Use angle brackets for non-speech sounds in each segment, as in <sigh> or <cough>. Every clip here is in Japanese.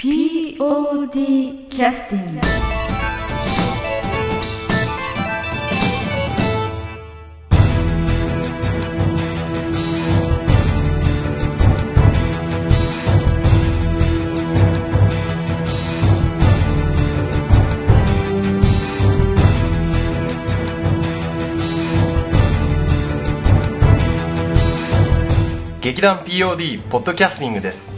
POD キャスティング劇団 POD ポッドキャスティングです。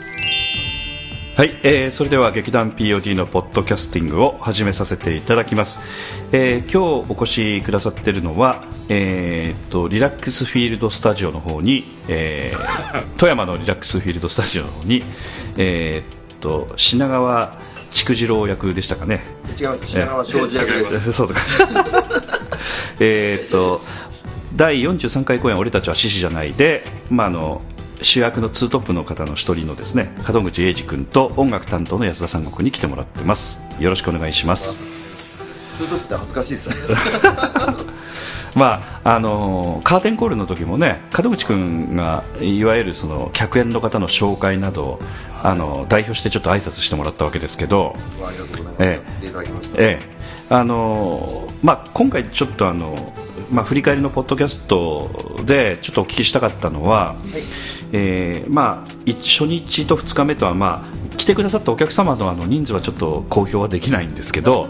はい、えーそれでは劇団 POD のポッドキャスティングを始めさせていただきます、えー今日お越しくださっているのは、えーっとリラックスフィールドスタジオの方に、えー <laughs> 富山のリラックスフィールドスタジオの方に、えーっと品川筑次郎役でしたかね。違います。品川庄司役です。そうです。か <laughs> えーっと第43回公演「俺たちは獅子じゃないで」まあ、あの主役のツートップの方の一人のですね門口英二君と音楽担当の安田三国に来てもらってます。よろしくお願いします。ツートップって恥ずかしいですね。<laughs> まああのカーテンコールの時もね門口君がいわゆるその客演の方の紹介などをあの代表してちょっと挨拶してもらったわけですけど、ありがとうございます、ええ。ええ。あのまあ、今回ちょっとあの、まあ、振り返りのポッドキャストでちょっとお聞きしたかったのは、えーまあ、い初日と2日目とは、まあ、来てくださったお客様のあの人数はちょっと公表はできないんですけど、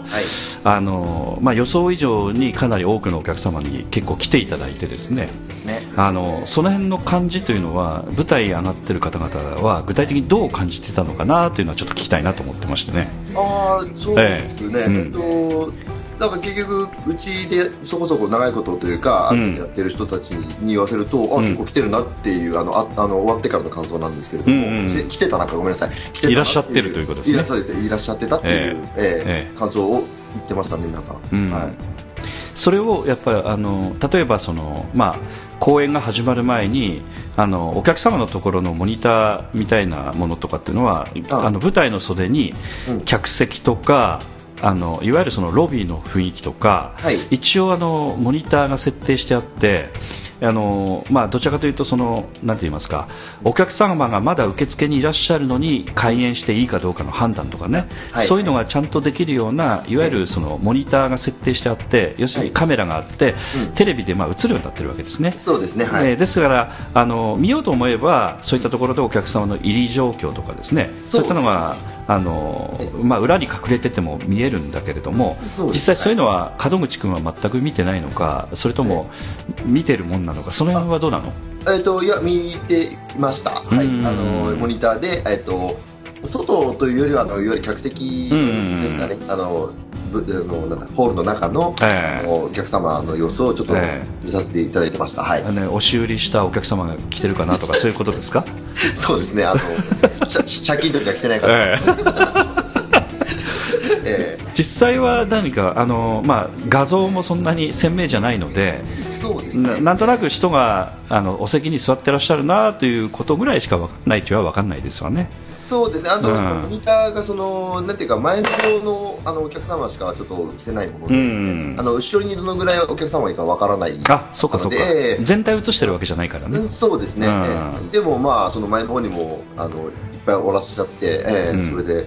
あのまあ、予想以上にかなり多くのお客様に結構来ていただいてですね。ですね。あのその辺の感じというのは舞台上がってる方々は具体的にどう感じてたのかなというのはちょっと聞きたいなと思ってましてね。ああそうですね、ええ。うんえっとなんか結局うちでそこそこ長いことというか、うんやってる人たちに言わせると、あうん。結構来てるなっていうあのああの終わってからの感想なんですけれども、うんうんで来てたなんかごめんなさい来てたないらっしゃってるということですね。いらっしゃってたっていう、え。ええええ。感想を言ってましたね皆さん、うん。はい。それをやっぱりあの例えばその、まあ、公演が始まる前にあのお客様のところのモニターみたいなものとかっていうのはあ。あの舞台の袖にうん。客席とか、あのいわゆるそのロビーの雰囲気とか、はい。一応あのモニターが設定してあってあの、まあ、どちらかというとそのなんて言いますかお客様がまだ受付にいらっしゃるのに開演していいかどうかの判断とかね、はい。そういうのがちゃんとできるようないわゆるそのモニターが設定してあって要するにカメラがあって、テレビでまあ映るようになってるわけですね。そうですね。はい、えーですからあの見ようと思えばそういったところでお客様の入り状況とかですね。そういったのがあの、まあ、裏に隠れてても見えるんだけれども、実際そういうのは門口君は全く見てないのかそれとも見てるもんなのかその辺はどうなの？えっ、といや見てました、はい、うん。あのモニターでえっ、と外というよりはあのいわゆる客席ですかね、あのホールの中の,、ええ。あのお客様の様子をちょっとええ。見させていただいてました、はい。あのね押し売りしたお客様が来てるかなとかそういうことですか？<laughs> そうですね。あのし借金とか来てないから、ええ実際は何かあの、まあ、画像もそんなに鮮明じゃないのでえそうですね。ななんとなく人があのお席に座ってらっしゃるなということぐらいしか分かんないっちゃ分かんないですよね。そうですね。あの、うん。モニターがそのなんていうか前の方のあのお客様しかちょっと映せないもので、うん。あの後ろにどのぐらいお客様がいるかわからない。あそうかそうか。全体映してるわけじゃないからね。そうですね、うん。ええ。でもまあその前の方にもあのいっぱいおらっしゃって、ええうん。それで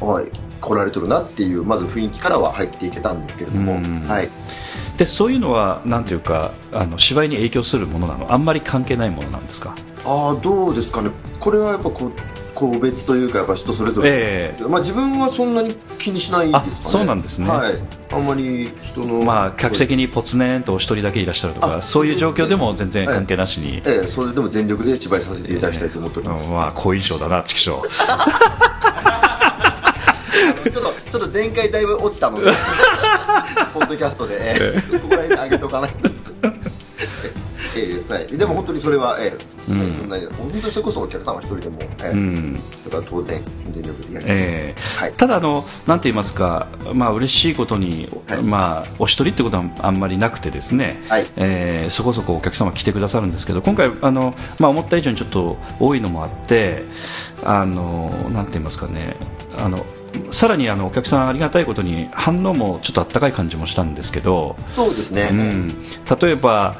はい来られてるなっていうまず雰囲気からは入っていけたんですけれども、うん。はい。でそういうのはなんていうかあの芝居に影響するものなの？あんまり関係ないものなんですか？ああどうですかね。これはやっぱこう個別というかやっぱ人それぞれなんですよまあ自分はそんなに気にしないですかね。あそうなんですね。はい。あんまり人のまあ客席にポツネンとお一人だけいらっしゃるとかあそういう状況でも全然関係なしに。ええそれでも全力で芝居させていただきたいと思っております、うんまあ好印象だな、チキショー。<laughs> ちょっと前回だいぶ落ちたので <laughs> ポッドキャストで、ええ。ここら辺に上げとかないとええはい、でも本当にそれは、ええうん。本当にそれこそお客様一人でも、ええうん。それは当然全力でやります、ええはい。ただあの、なんて言いますか、まあ嬉しいことに、はい。まあお一人ってことはあんまりなくてですね、はい。えーそこそこお客様来てくださるんですけど、今回あのまあ思った以上にちょっと多いのもあって、あのなんて言いますかね、あのさらにあのお客さんありがたいことに反応もちょっとあったかい感じもしたんですけど、そうですね、うん、例えば、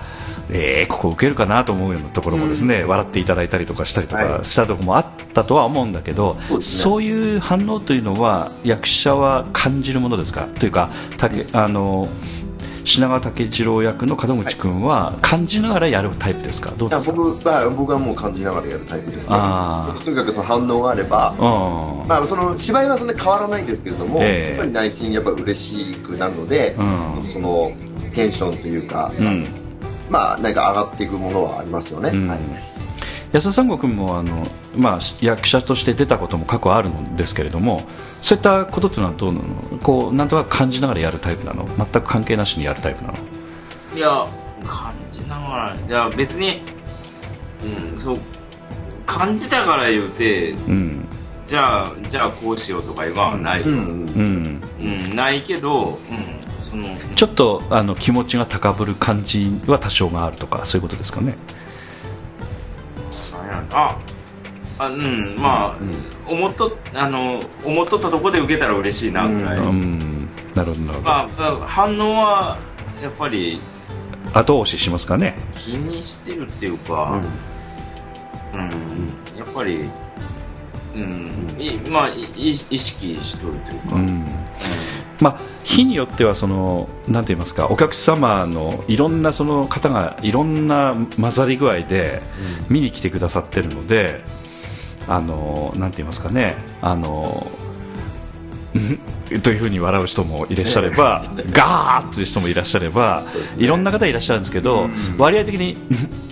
えーここ受けるかなと思うようなところもですね、笑っていただいたりとかしたりとかはい。したところもあったとは思うんだけど、そうですね。そういう反応というのは役者は感じるものですか？というか竹あの品川武次郎役の門口君は感じながらやるタイプですか？どうですか？僕は僕はもう感じながらやるタイプですね。とにかくその反応があれば、うん。まあ、その芝居はそんなに変わらないんですけれども、ええ。やっぱり内心やっぱ嬉しくなるので、うん。そのテンションというか、うんまあ何か上がっていくものはありますよね、うん。はい、安田三悟君もあの、まあ、役者として出たことも過去あるんですけれどもそういったことっていうのはどうなの？こうなんとか感じながらやるタイプなの？全く関係なしにやるタイプなの？いや感じながらいや別にうんそう感じたから言うてうん。じゃあじゃあこうしようとかいうのはない、うん。うん。うん、ないけど、うん、ちょっとあの気持ちが高ぶる感じは多少があるとかそういうことですかね。ああうん。まあ、思っとあの思っとったとこで受けたら嬉しいなぐらい、うん。なるほどなるほど、まあ反応はやっぱり後押ししますかね。気にしてるっていうか、うん。やっぱり、うん。いまあいい意識しとるというか、うんまあ、日によってはそのなんて言いますかお客様のいろんなその方がいろんな混ざり具合で見に来てくださってるので、あのなんて言いますかねあのうんというふうに笑う人もいらっしゃればガーッという人もいらっしゃれば、いろんな方いらっしゃるんですけど、割合的に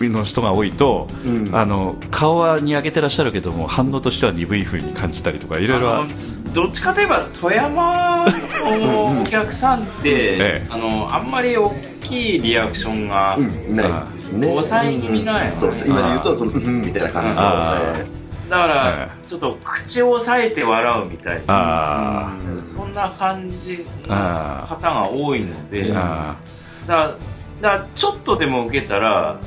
うんの人が多いと、あの顔はに上げてらっしゃるけども反応としては鈍いふうに感じたりとかいろいろ。どっちかといえば富山のお客さんって、<laughs> ええ。あのあんまり大きいリアクションが、うん。ないですね。抑え気味なんやねそうです。今で言うとそのうんみたいな感じのだから、えちょっと口を押さえて笑うみたいな。あそんな感じのあ方が多いので。ーだかあ。らだからちょっとでも受けたら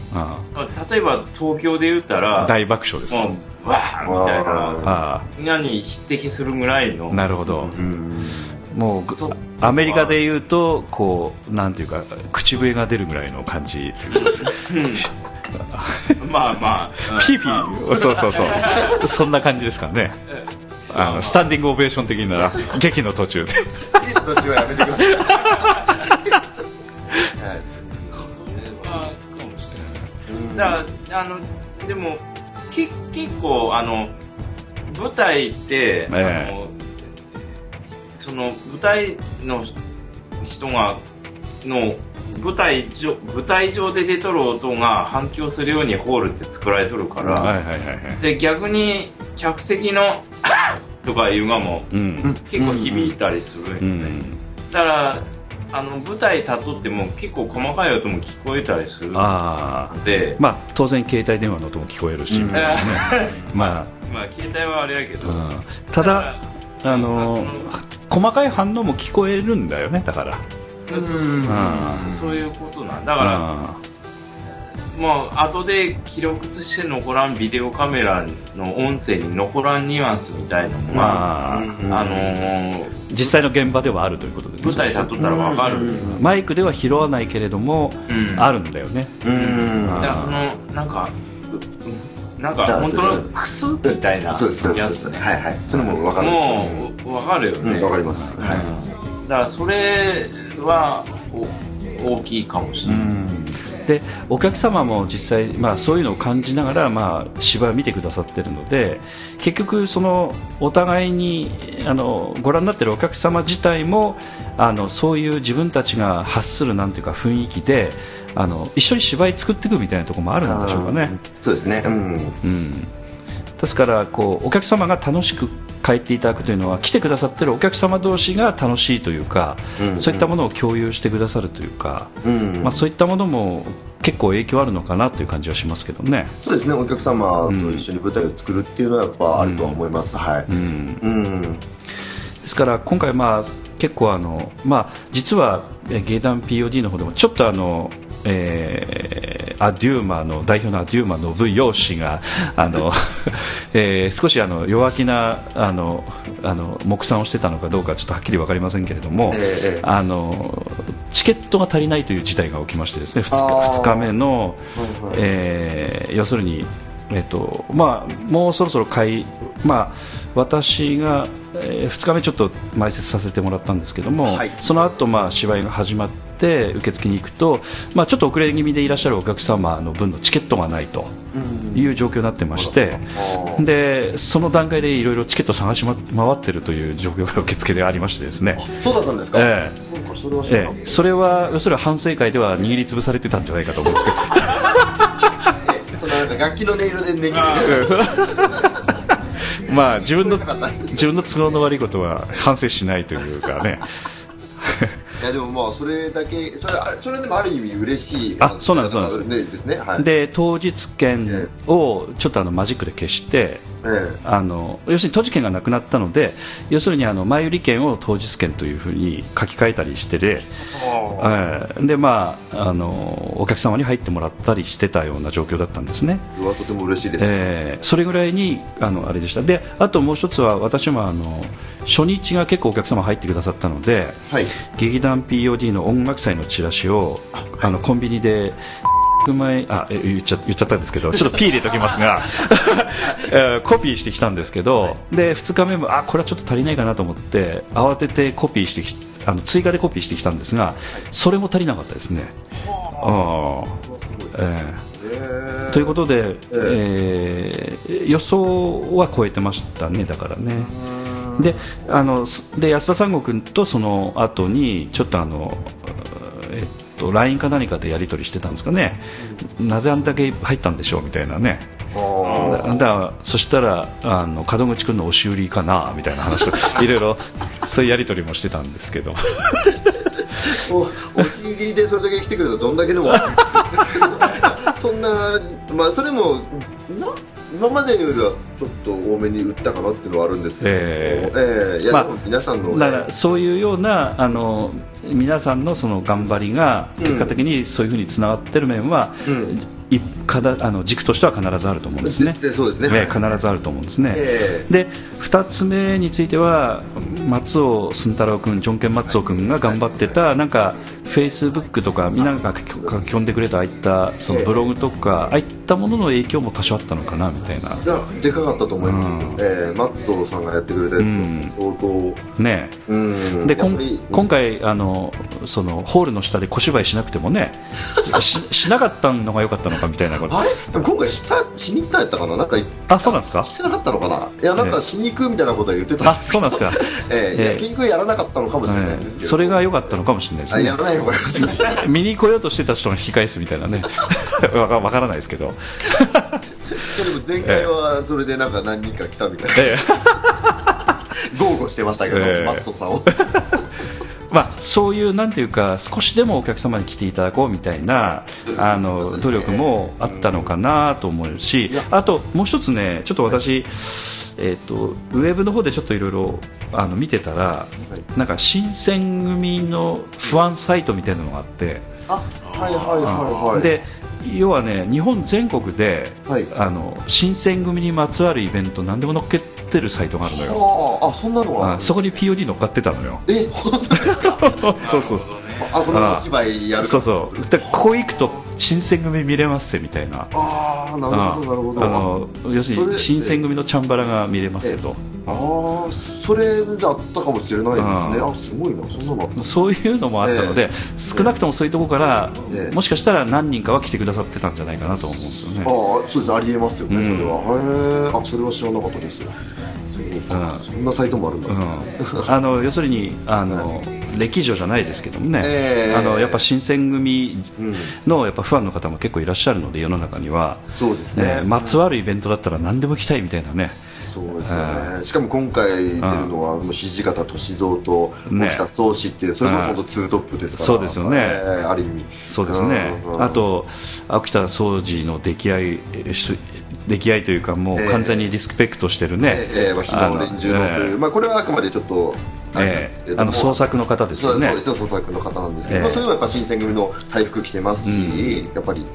例えば東京で言ったーら大爆笑ですか？もうわーみたいな。あみんなに匹敵するぐらいの。あなるほど。えうん。もうアメリカで言うとこうなんていうか口笛が出るぐらいの感じまあまあうん。ピーピー。そうそうそう。そんな感じですかね。あのスタンディングオベーション的な劇の途中で。いい途中はやめてください。はい。それはかもしれないだからあのでもけ結構あの舞台って、ええ。あのその舞台の人がの舞台上舞台上で出とる音が反響するようにホールって作られとるから、はいはいはいはい。で逆に客席の <laughs> とかいうがもうん。結構響いたりするんよね、うん。だからあの舞台立っとっても結構細かい音も聞こえたりする。のああ。でまあ当然携帯電話の音も聞こえるし、うん。みたいなねままあ携帯はあれやけど、あ、うん。ただあの細かい反応も聞こえるんだよねだからそうそうそういうことなんだからあもう後で記録として残らんビデオカメラの音声に残らんニュアンスみたいなのが、まあ、のー実際の現場ではあるということですね。舞台立っとったら分かる、マイクでは拾わないけれども、うん。あるんだよね。うん。だからそのなんかうなんか本当のクスみたいなそうですそうですやつそうです。はいはい。それも分かるんもう分かるよですね、うん分かります。はい。だからそれはお大きいかもしれない、でお客様も実際、まあ、そういうのを感じながら、まあ、芝居を見てくださってるので結局そのお互いにあのご覧になってるお客様自体もあのそういう自分たちが発するなんていうか雰囲気であの一緒に芝居作っていくみたいなところもあるんでしょうかね。そうですね。うん。うん、ですからこうお客様が楽しく帰っていただくというのは来てくださってるお客様同士が楽しいというか、うんそういったものを共有してくださるというか、うんまあ、そういったものも結構影響あるのかなという感じはしますけどね。そうですねお客様と一緒に舞台を作るっていうのはやっぱあるとは思います、はい。うん。うん。ですから今回、まあ、結構あの、まあ、実はえ芸団 POD の方でもちょっとあの、えーアデューマの代表のアデューマ信義氏があの、えー少しあの弱気なあのあの目算をしてたのかどうかちょっとはっきり分かりませんけれども、ええあのチケットが足りないという事態が起きましてですね 2, あー。日2日目の、はいはい。えー要するに、えっとまあ、もうそろそろ買い、まあ、私が、え2日目ちょっと前説させてもらったんですけども、はい。その後、まあ芝居が始まって受付に行くと、まあ、ちょっと遅れ気味でいらっしゃるお客様の分のチケットがないという状況になってまして、でその段階でいろいろチケット探し、ま、回ってるという状況が受付でありましてですね。そうだったんですか、ええ。それはええ、それは要するに反省会では握りつぶされてたんじゃないかと思うんですけど。<laughs> 楽器の音色で <laughs> まあ自分の <laughs> 自分の都合の悪いことは反省しないというかねいやでもまあそれだけそれあそれでもある意味嬉しいあそうなんですそうなんです。ねですね。はい。で当日券をちょっとあのマジックで消してえあの要するに当日券がなくなったので要するにあの前売り券を当日券というふうに書き換えたりしてで、ええ。でまああのお客様に入ってもらったりしてたような状況だったんですね。えうわとても嬉しいです、えーそれぐらいにあのあれでした。であともう一つは私もあの初日が結構お客様入ってくださったのではい。劇団 POD の音楽祭のチラシをあのコンビニで前あえ言っちゃ言っちゃったんですけどちょっと P 入れときますが、<laughs> えーコピーしてきたんですけど、で2日目もあこれはちょっと足りないかなと思って慌ててコピーしてきあの追加でコピーしてきたんですがそれも足りなかったですね。あ。ーえー。ということで、えー予想は超えてましたね、だからね。であのすで安田三悟君とその後にちょっとあの、えっと、LINE か何かでやり取りしてたんですかね、なぜあんだけ入ったんでしょうみたいなね。あだだそしたらあの門口君の押し売りかなみたいな話を <laughs> いろいろそういうやり取りもしてたんですけど。ー <laughs> おお尻でそれだけ来てくれたらどんだけでも。<laughs> そんなまあそれもな今までよりはちょっと多めに売ったかなっていうのはあるんですけど。ええ。えいや、まあ皆さんの、ね、だからそういうようなあの皆さんのその頑張りが結果的にそういうふうにつながってる面は、うん。いかだあの軸としては必ずあると思うんですね。絶対そうですね。ねはい必ずあると思うんですね、えで2つ目については松尾寸太郎君ジョンケン松尾君が頑張ってたなんかフェイスブックとかみんなが書き込んでくれたああいったそのブログとかああいったものの影響も多少あったのかなみたいな。いやでかかったと思います、ええマッツォさんがやってくれたやつ相当。ねうん。でこん今回あのそのホールの下で小芝居しなくてもね <laughs> ししなかったのが良かったのかみたいなこと。あれ？今回したしに行ったんやったかな？なんかあそうなんですか？してなかったのかな？いやなんかしに行くみたいなことは言ってた。んあですそうなんですか、<laughs> ええいやえ。え結局やらなかったのかもしれないんええですけど、それが良かったのかもしれないですね。あやらない方がよかった見に来ようとしてた人が引き返すみたいなね。<laughs> わかわからないですけど、でも前回はそれでなんか何人か来たみたいな、ええ。豪語してましたけど、ええ。マッツォさんをまあ、そういうなんていうか少しでもお客様に来ていただこうみたいなあの努力もあったのかなと思うしあともう一つねちょっと私、えー、とウェブの方でちょっといろいろあの見てたらなんか新選組の不安サイトみたいなのがあってあはいはいはいはい。で要はね日本全国で、はい。あの新選組にまつわるイベント何でも載っけてるサイトがあるのよ。ああそんなのはあそこに POD 乗っかってたのよ。え本当ですか？そうそう。あこのお芝居やる。そうそう。でここ行くと新選組見れますぜみたいな。ああなるほどなるほど。あの要するに新選組のチャンバラが見れますよとああそれじゃあったかもしれないですね。ああすごいなそんなの。そういうのもあったので、え少なくともそういうところから、ええ。もしかしたら何人かは来てくださってたんじゃないかなと思うんですよね。ああそうですありえますよね、うん。それは。へえあそれは知らなかったです。そん。そんなサイトもあるんだ、うん、あの要するにあの歴女じゃないですけどもね、ええ。あのやっぱ新選組うん。のやっぱファンの方も結構いらっしゃるので世の中には、そうですね、ねまつわるイベントだったら何でも来たいみたいなねそうですよね。しかも今回出るのはもう土方歳三とね。沖田総司っていうそれも本当ツートップですから。そうですよね。えーある意味。そうですね。うん。うんあと秋田総司の出来合いえし出来合いというかもうええ完全にリスペクトしてるね、えーまあ、日の連中のという、まあ、これはあくまでちょっとええですけれども、あの創作の方ですよね。そうですよ創作の方なんですけど、ええまあ、それもやっぱ新選組の大服着てますし、やっぱり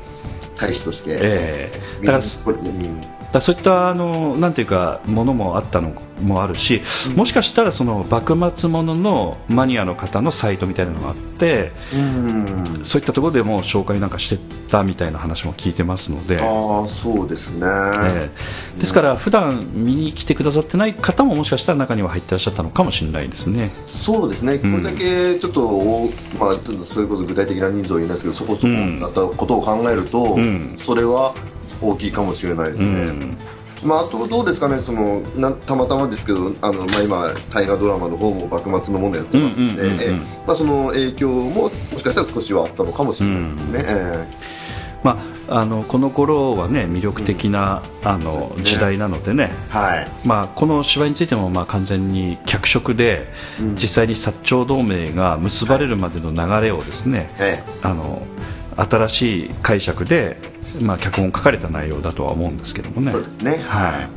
大使として、ええみんなだからうんだそういったあのなんていうかものもあったのもあるし、もしかしたらその幕末もののマニアの方のサイトみたいなのがあってうん。そういったところでも紹介なんかしてたみたいな話も聞いてますので。ああそうですね、ええ。ですから普段見に来てくださってない方ももしかしたら中には入ってらっしゃったのかもしれないですね。そうですね、これだけちょっと、おまあ、ちょっとそれこそ具体的な人数は言えないですけど、そこそこだったことを考えると、ん。それは大きいかもしれないですね。うん。まあ、あとどうですかねそのなんたまたまですけどあの、まあ、今大河ドラマの方も幕末のものやってますので、うんうんうんうんえまあ、その影響ももしかしたら少しはあったのかもしれないですね、えまあ、あのこの頃はね魅力的な、あのそうですね。時代なのでね、えはい。まあ、この芝居についてもまあ完全に脚色で、実際に薩長同盟が結ばれるまでの流れをですね、えあの新しい解釈で、まあ、脚本書かれた内容だとは思うんですけどもえね。そうですね。は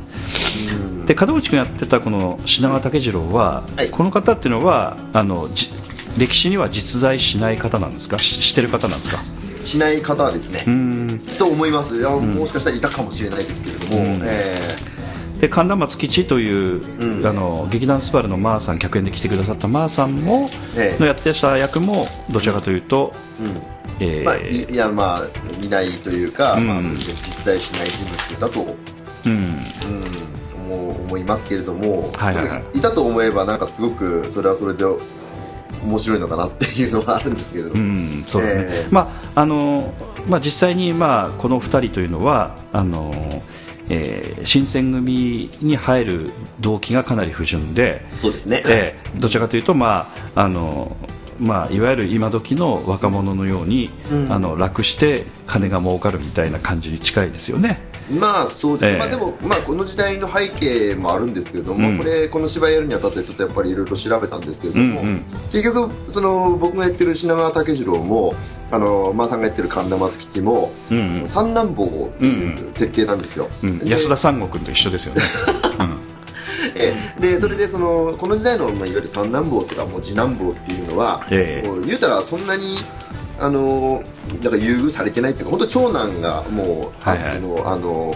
い。で門口君やってたこの品川武次郎は、はい。この方っていうのはあのじ歴史には実在しない方なんですか？ししてる方なんですか？しない方はですね。うん。と思います。もしかしたらいたかもしれないですけれども、うん。えで神田松吉という、うん。あの劇団スバルのマーさん客演で来てくださったマーさんも、ええ。のやってた役もどちらかというと、んえー。まあ、いいやまあいないというか、うん。まあ、実在しない人物だと、うん。うん、思う思いますけれども、はいはいはい。いたと思えばなんかすごくそれはそれで面白いのかなっていうのはあるんですけれども、うんそうまああのまあ、実際に、まあ、この2人というのはあの、えー新選組に入る動機がかなり不純で、そうですね、ええどちらかというと、まああのまあ、いわゆる今時の若者のように、うん。あの楽して金が儲かるみたいな感じに近いですよね。まあそうです、ええ。まあでも、まあ、この時代の背景もあるんですけれども、うん。これこの芝居やるにあたってちょっとやっぱりいろいろ調べたんですけれども、うんうん。結局その僕がやってる品川武次郎もあの馬さんがやってる神田松吉も、うんうん。三男坊っていう設定なんですよ、うん、で安田三悟君と一緒ですよね。<laughs> ええでそれでそのこの時代の、まあ、いわゆる三男坊とかもう次男坊っていうのは、ええ。もう言うたらそんなにあのだから優遇されてないっていうか本当長男がもうあはいはい。っての、あの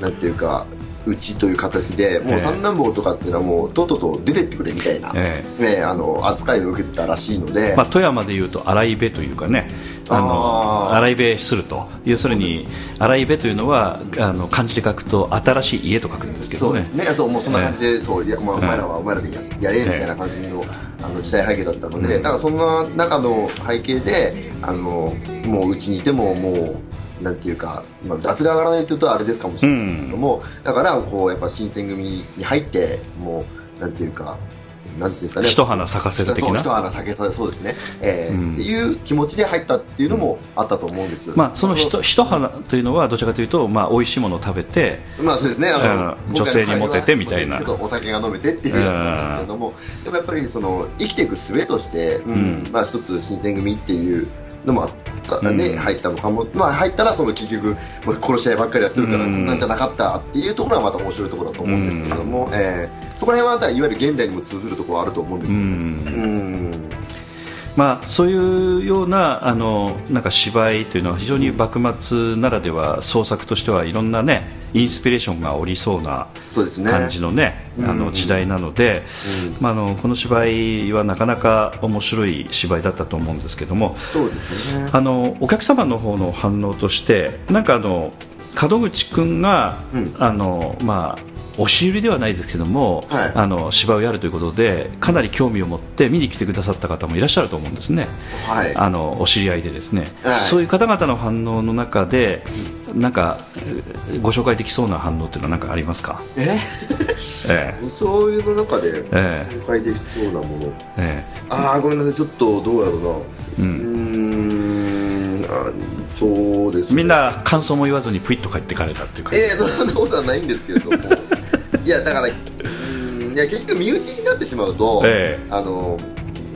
なんていうかうちという形でもえ。えう三男坊とかっていうのはもうとっとと出てってくれみたいな、えねあの扱いを受けてたらしいので、まあ、富山でいうと洗い部というかねあの洗い部すると。要するに洗い部というのはあの漢字で書くと新しい家と書くんですけどね。そうですね。そうもうそんな感じで、そういや、まあ、お前らはお前らでややれみたいな感じの,、あの時代背景だったので、だからそんな中の背景であのもううちにいてももうなんていうか、まあ、脱が上がらないというとあれですかもしれないですけども、だからこうやっぱ新選組に入ってもうなんていうかなんていうんですかね。一花咲かせる的な？一花咲けたそうですね、えーうん。っていう気持ちで入ったっていうのもあったと思うんです、まあ、その一一花というのはどちらかというと、まあ、美味しいものを食べてまあそうですね。あのうん女性にモテてみたいな。お酒が飲めてっていうやつなんですけれどもでもやっぱりその生きていく術として、うんうん。まあ一つ新選組っていうのもあったね、うん。入ったのかも。まあ入ったらその結局殺し合いばっかりやってるから、うん。こんなんじゃなかったっていうところはまた面白いところだと思うんですけれども、えーそこら辺はまたいわゆる現代にも通ずるところはあると思うんですよ、うん。うんまあ、そういうようなあのなんか芝居というのは非常に幕末ならでは創作としてはいろんな、ね、インスピレーションがおりそうな感じの,、ねあうん。の時代なので、まあ、あのこの芝居はなかなか面白い芝居だったと思うんですけどもそうですね。あのお客様の方の反応としてなんかあの門口君が、うん。あのまあ押し売りではないですけども、はい。あの芝居をやるということでかなり興味を持って見に来てくださった方もいらっしゃると思うんですね。はい。あのお知り合いでですね、はい。そういう方々の反応の中でなんかえご紹介できそうな反応っていうのは何かありますか、え？えそういうの中でえ紹介できそうなもの、ええ。ああごめんなさい。ちょっとどうやろうな。うん。あそうですね。えみんな感想も言わずにプイッと帰ってかれたっていう感じええです、そんなことはないんですけれどもいやだからうーんいや結局身内になってしまうと、ええ。あの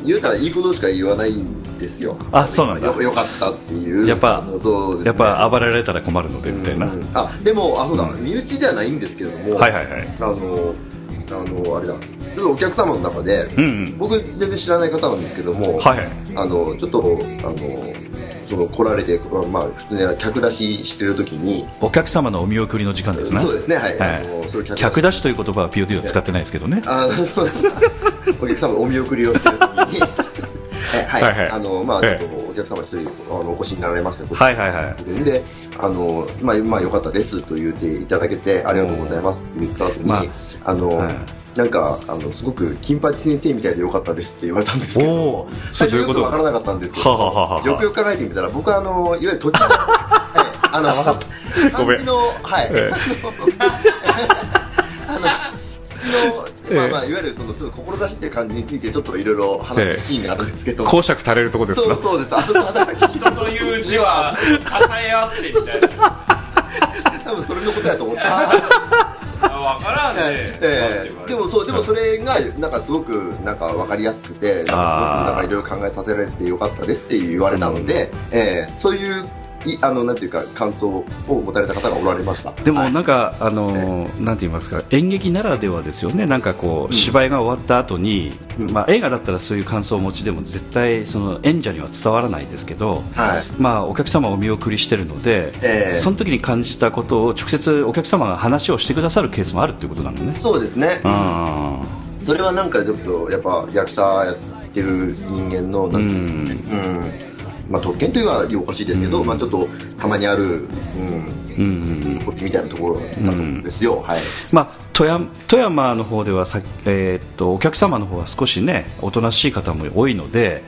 言うたらいいことしか言わないんですよ。あそうなんだ。よよかったっていう。やっぱそうです、ね、やっぱ暴れられたら困るのでみたいな、うんあでもあそうだ、身内ではないんですけれどもはいはいはい。あのあのあれだ。ちょっとお客様の中で、うんうん。僕全然知らない方なんですけども、はいはい。あのちょっとあのその来られてまあ普通に客出ししてる時に。お客様のお見送りの時間ですね。そうですねはい、はいあのそれ客出し。という言葉は POD は使ってないですけどね。あそうです。お客様のお見送りをしてる時に。えはい、はい。はいあのまあちょっえとお客様一人あのお越しになられましてはいはいはい。であのまあまあ良かったですと言っていただけてありがとうございますって言った後に、まああの、はい。なんかあのすごく金八先生みたいで良かったですって言われたんですけど最初それどういうことよくわからなかったんですけど、よくよく考えてみたら僕はあのいわゆる土地の、<laughs> はい、あの漢字のはい、え <laughs> あの土の、まあまあ、いわゆるそのちょっと志っていう感じについてちょっといろいろ話すシーンがあるんですけど、公爵垂れるとこですそうなそうです。あそこ働き人という字は与え合ってみたいな。多分それのことやと思ってあ分からんね。ええ。でもそうでもそれがなんかすごくなんか分かりやすくてなんかすごくなんかいろいろ考えさせられてよかったですって言われたので、ええ。そういういあのなんていうか感想を持たれた方がおられました。でもはい。なんか、あのーなんて言いますか演劇ならではですよね。なんかこう、芝居が終わった後に、うん。まあ映画だったらそういう感想をお持ちでも絶対その演者には伝わらないですけど、はい。まあお客様をお見送りしてるので、ええ。その時に感じたことを直接お客様が話をしてくださるケースもあるっていうことなのね。そうですね。あそれはなんかちょっとやっぱ役者やってる人間のなんていうんですかね。うんまあ特権というのはおかしいですけど、まあちょっとたまにある、うん、ーうんみたいなところんですよ、はい。まあ、富山富山の方ではさ、えーっとお客様の方は少しねおとなしい方も多いので、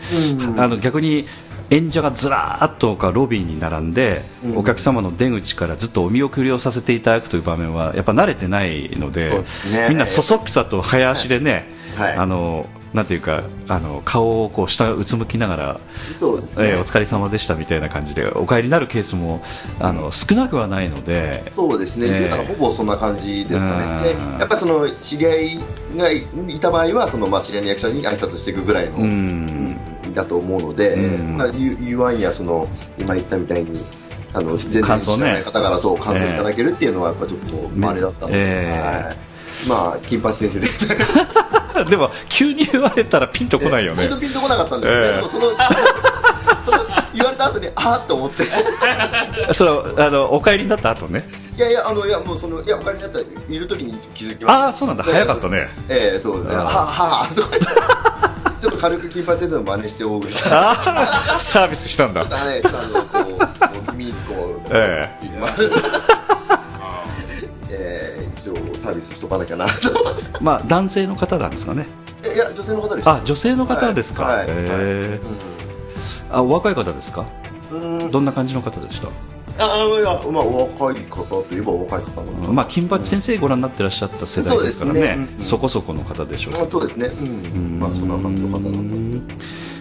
あの逆に演者がずらーっとかロビーに並んで、お客様の出口からずっとお見送りをさせていただくという場面はやっぱ慣れてないのでね。みんなそそくさと早足でね、はい。あのなんていうかあの顔をこう下うつむきながら、そうですね、えーお疲れ様でしたみたいな感じでお帰りになるケースもあの少なくはないので。そうですね、ええ言うたらほぼそんな感じですかね、でうん。やっぱりその知り合いがいた場合はそのまあ知り合いの役者に挨拶していくぐらいの、うん。うんだと思うので、うん。まあ、言言わんやその今言ったみたいにあの全然知らない方からそう感想いただけるっていうのはやっぱちょっと、まああれだったので、ええはい。まあ金八先生ででも急に言われたらピンとこないよね最。初ピンとこなかったんですけど、ええでもその <laughs> その言われた後にああと思って <laughs> それはあのお帰りになった後ね。いやいやあのいやもうそのいやお帰りになったらいる時に気づきましたああそうなんだ早かったね。ええそうですね。あーはあはあとか言ってちょっと軽く金髪での真似して大食いした。サービスしたんだ。だね、あのこうこう君にこう、えまあ <laughs> えー一応サービスしとかなきゃなと。<laughs> まあ男性の方なんですかね。いや女性の方でした。あ女性の方ですか。あお若い方ですか？うん。どんな感じの方でした？あいやまあお若い方といえばお若い方な。まあ金八先生ご覧になってらっしゃった世代ですからね。そうですねうんそこそこの方でしょう。まあそうですね。うん。まあそんな感じの方なんだ。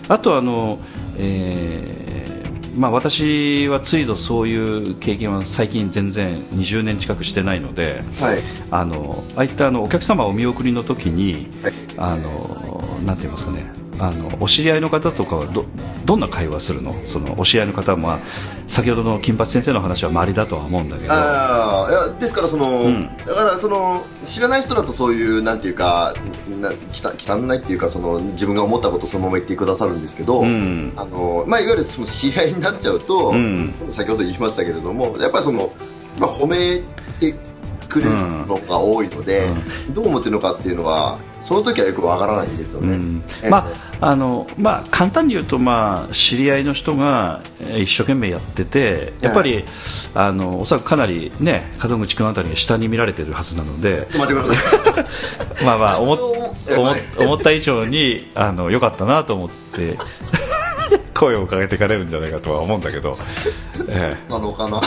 あとあの、えーまあ、私はついぞそういう経験は最近全然20年近くしてないのではい。あのああいったあのお客様お見送りの時にはい。あのなんて言いますかねあのお知り合いの方とかはどどんな会話するの？そのお知り合いの方は、まあ、先ほどの金八先生の話は周りだとは思うんだけど。ああいやですからその、ん。だからその知らない人だとそういうなんていうかなきた汚いっていうかその自分が思ったことをそのまま言ってくださるんですけど、うん。あのまあいわゆるその知り合いになっちゃうと、うん。先ほど言いましたけれどもやっぱりそのまあ褒めてくれるのが多いので、どう思ってるのかっていうのはその時はよくわからないんですよね。うんええまああのまあ、簡単に言うと、まあ、知り合いの人がえー一生懸命やっててやっぱり、あのおそらくかなり、ね、門口君あたりが下に見られてるはずなのでちょっと待ってください。<laughs> まあまあ思思った以上にあのよかったなと思って <laughs> 声をかけていかれるんじゃないかとは思うんだけど、えなのかな。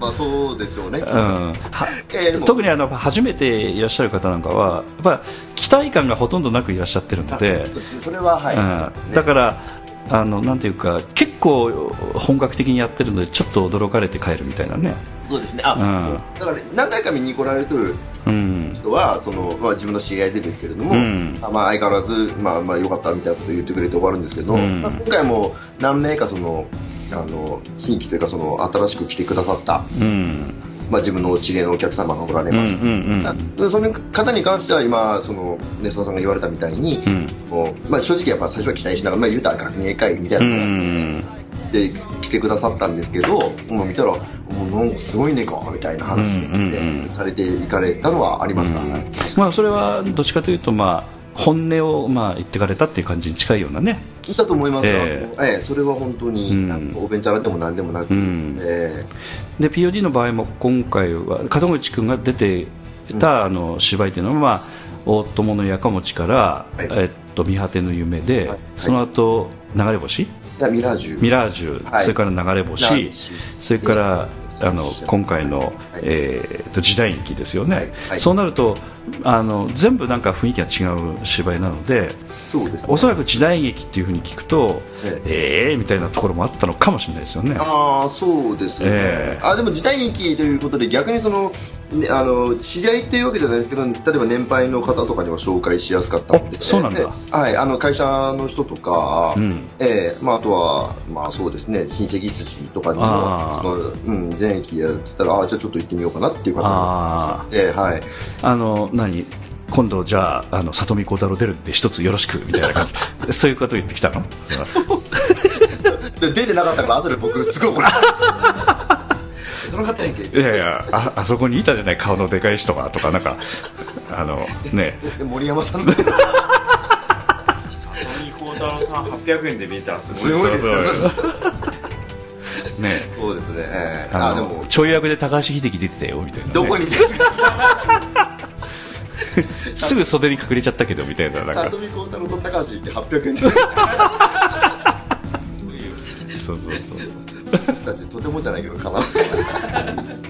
まあそうでしょうね。えうん <laughs> 特にあの初めていらっしゃる方なんかはやっぱ期待感がほとんどなくいらっしゃってるので。それははい、うん。だからあのなんていうか結構本格的にやってるのでちょっと驚かれて帰るみたいなね。そうですね。あ、うん。だから何回か見に来られてるうん。人はその、まあ、自分の知り合いでですけれども、うん。あまあ、相変わらず、まあまあ、よかったみたいなことを言ってくれて終わるんですけど、うん。まあ、今回も何名かそのあの新規というかその新しく来てくださった、うん。まあ、自分の知り合いのお客様がおられうんうました、ん。でその方に関しては今そのネストさんが言われたみたいに、うん。まあ、正直やっぱ最初は期待しながら、まあ、言うたら学芸会みたいな。で来てくださったんですけどもう見たら「もうすごいねか」みたいな話うんうんうんされていかれたのはありました、はいまあそれはどっちかというとまあ本音をまあ言ってかれたっていう感じに近いようなねだと思います。が、え。ええそれは本当に、おべんちゃらでも何でもなく、うん。えで POD の場合も今回は門口君が出てたあの芝居というのは、まあ、大友のやかもちから、はい。えっと、見果ての夢で、はい。その後流れ星？えミラージュ。ミラージュ、はい。それから流れ星。それからあの今回の、はいえーと時代劇ですよね、はいはい。そうなるとあの全部なんか雰囲気が違う芝居なのでそうですね。おそらく時代劇っていうふうに聞くとええ。えー、みたいなところもあったのかもしれないですよね。ああそうですね、ええ。あでも時代劇ということで逆にその、ね、あの知り合いっていうわけじゃないですけど例えば年配の方とかには紹介しやすかったのであそうなんだ。ええはいあの会社の人とか、うん。ええまあ、あとはまあそうですね親戚筋とかにもその、うん、前駅やるって言ったらああじゃあちょっと行ってみようかなっていう方もいましたええはい。あの何？今度じゃああの里見幸太郎出るんで一つよろしくみたいな感じ。<laughs> そういうこと言ってきたの？<laughs> で出てなかったから後で僕すごい怒られたどなかったんやんけいやいやああそこにいたじゃない顔のでかい人がとかなんか <laughs> あのね。で森山さんのトニー幸太郎さん800円で見たらすごいですよ。ね。そうですね、ええ。あのあでも。ちょい役で高橋秀樹出てたよみたいな、ね、どこに？で <laughs> すぐ袖に隠れちゃったけどみたいななんか。里見幸太郎と高橋って800円で。<laughs> そうそうそうそうたちとてもじゃないけどかな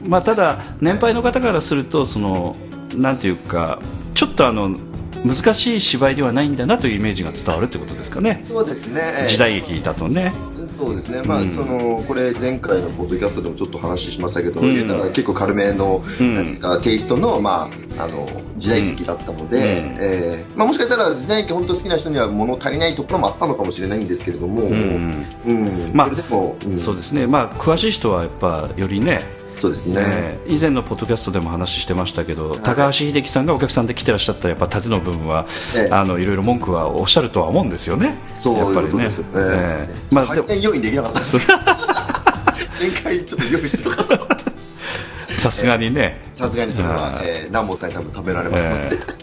まあただ年配の方からするとそのなん。ていうかちょっとあの難しい芝居ではないん。だなというイメージが伝わるということですかねそうですね、時代劇だとねそうですね。まあ、うんそのこれ前回のポッドキャストでもちょっと話しましたけど、うん。結構軽めの、うん。かテイストの,、まあ、あの時代劇だったので、うん。えーまあ、もしかしたら時代劇本当好きな人には物足りないところもあったのかもしれないんですけれども、うん。うん。まあそうですね。まあ詳しい人はやっぱよりねそうですね、えー以前のポッドキャストでも話してましたけど、高橋秀樹さんがお客さんで来てらっしゃったらやっぱ縦の部分は、ええ。あのいろいろ文句はおっしゃるとは思うんですよね。そういうやっぱりね。ことです、えええまあ配線用意できなかったです。<laughs> 前回ちょっと用意してなかった。さすがにね、さすがにそれは、えー何もたり多分食べられますので、ええ。だか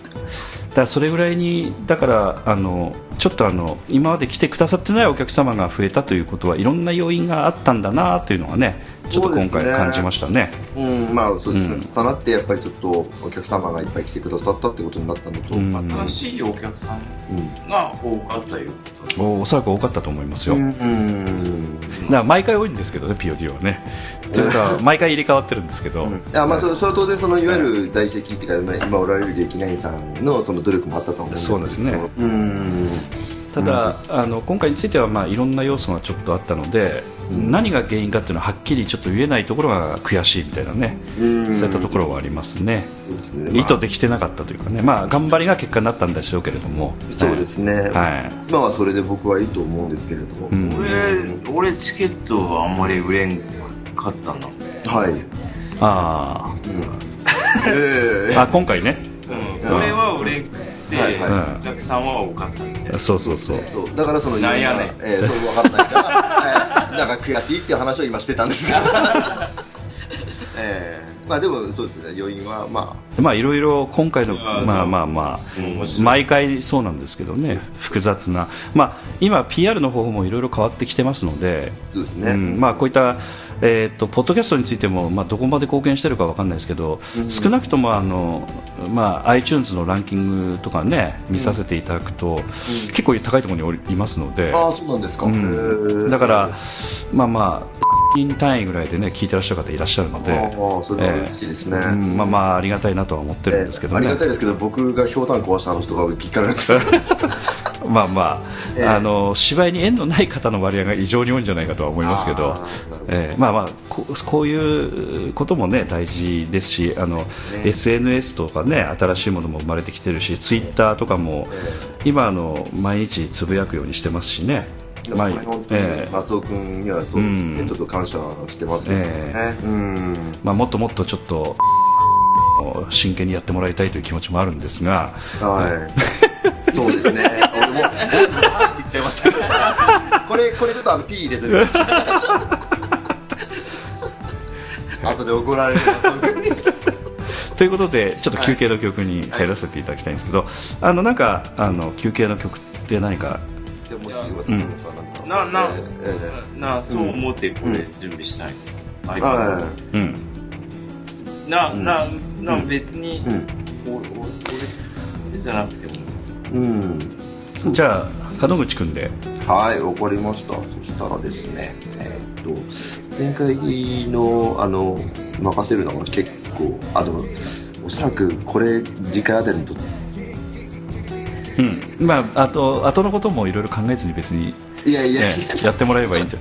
らそれぐらいにだからあのちょっとあの今まで来てくださってないお客様が増えたということはいろんな要因があったんだなというのがねちょっと今回感じましたね。うん、まあそうですね、うん。重なってやっぱりちょっとお客様がいっぱい来てくださったってことになったのと、うん。新しいお客さんうんが多かったいうことおおそらく多かったと思いますよ、うん。だから毎回多いんですけどね POD はね。というか毎回入れ替わってるんですけど、あまあ、それそれは当然そのいわゆる在籍っていうか今今おられる劇団員さんのその努力もあったと思うんですけど。そうですね。うんただ、あの今回についてはまあいろんな要素がちょっとあったので、何が原因かっていうのははっきりちょっと言えないところが悔しいみたいなね、うん。そういったところはありますね、そうですね、意図できてなかったというかね、まあ、頑張りが結果になったんでしょうけれども、そうですね、はい。今はそれで僕はいいと思うんですけれども、うん。俺俺チケットはあんまり売れんかったなはい、ああ。今回ね、うん。俺は売れはいはい。お客さんは多かったんでそうそうそう、そう。だからそのなんやねん。えー、そう分からないから、えー、なんか悔しいっていう話を今してたんですけど。<laughs> えー、まあでもそうですね要因はままあいろいろ今回の、うん。まあまあまあ、毎回そうなんですけどね、複雑な、まあ、今、PR の方法もいろいろ変わってきてますので、あそうですね、うん。まあ、こういった、えー、とポッドキャストについても、まあ、どこまで貢献してるかわかんないですけど、少なくともあの、まあ、iTunes のランキングとかね見させていただくと、結構高いところにおりいますので、ああそうなんですか、うん。だから、まあまあ、人単位ぐらいでね聞いてらっしゃる方いらっしゃるので、ああそれは嬉しいですね、うんまあまあありがたいなとは思ってるんですけどね、えーありがたいですけど僕がひょうたん壊したあの人が聞かれるんですよまあまあ、ええ。あの芝居に縁のない方の割合が異常に多いんじゃないかとは思いますけどどええまあまあここういうこともね大事ですしあの、SNS とかね新しいものも生まれてきてるしツイッターとかも、今あの毎日つぶやくようにしてますしね。まあ、まあ本当にええ。松尾君にはそうですね、うん。ちょっと感謝してますけどね、えうん。まあ、もっともっとちょっと真剣にやってもらいたいという気持ちもあるんですが、はい。<laughs> そうですね。俺も「はい」って言ってました。け <laughs> どこれこれちょっとあの P 入れてる <laughs> 後で怒られるということでちょっと休憩の曲に入らせていただきたいんですけど、あのなんかあの休憩の曲って何かでもし私もさなんか。なな。ええなそう思ってこれ準備したい、うん。な、うん。ななうん。別に、いうん。俺俺じゃなくてもうんじゃあ門口君ではい、わかりました。そしたらですね、えーっと、前回の、あの、任せるのは結構、あの、おそらくこれ、次回あたりにと、うん。まああと後のこともいろいろ考えずに別に、いやいや、ね、やってもらえばいいんじゃ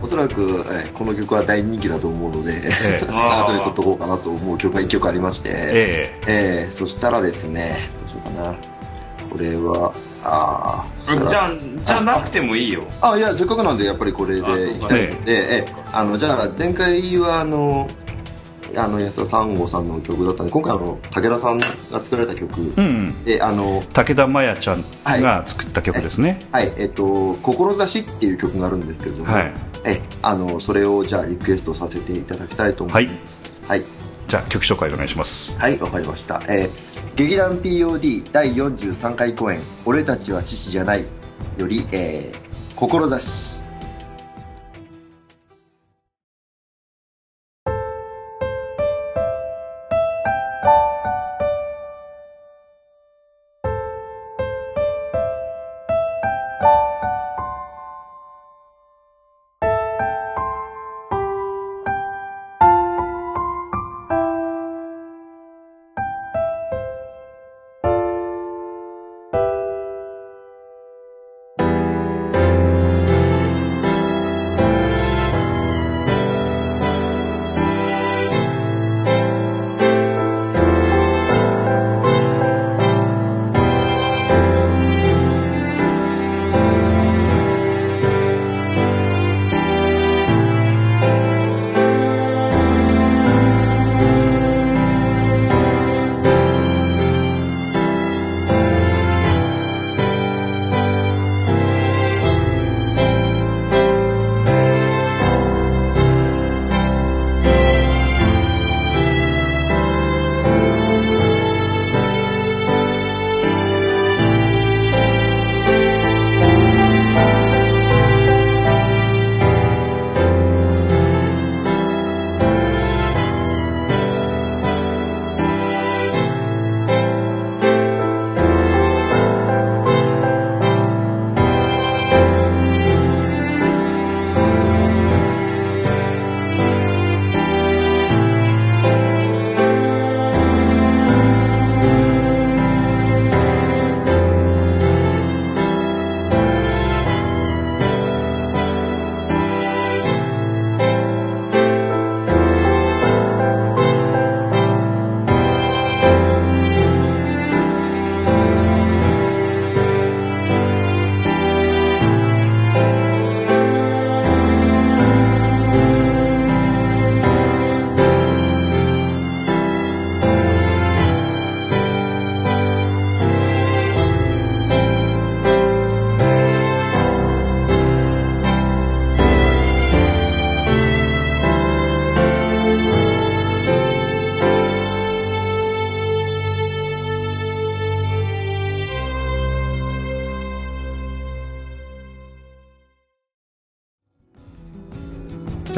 おそらく、えーこの曲は大人気だと思うので、え <laughs> 後で撮っとこうかなと思う曲が1曲ありまして、ええ。ーそしたらですね、どうしようかな。これは、あじゃあじゃなくてもいいよ。あいやせっかくなんでやっぱりこれでいきたいので、ええ。あのじゃあ前回はあのあの安田三郷さんの曲だったんで今回あの武田さんが作られた曲えうん。であの武田真弥ちゃんが作った曲ですね。はい。えっと「志」っていう曲があるんですけれども、はい、えあのそれをじゃあリクエストさせていただきたいと思います。はい。じゃあ曲紹介お願いします。はいわ、かりました、えー劇団 POD 第43回公演「俺たちは獅子じゃない」より「えー、志」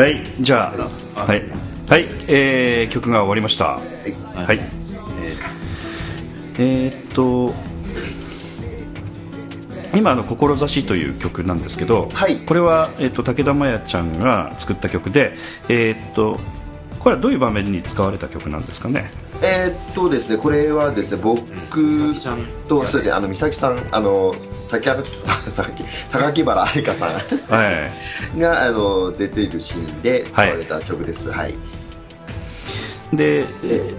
はいじゃあはい、はいえー、曲が終わりました。はい。はい、えー。っと今あの「志」という曲なんですけど、はい。これは、えーっと武田真弥ちゃんが作った曲で、えーっとこれはどういう場面に使われた曲なんですかね？えーっとですねこれはですね僕とそうですねあの美咲さんあのさきささき榊原愛香さはい。んがあの出ているシーンで使われた曲です。はい、でえ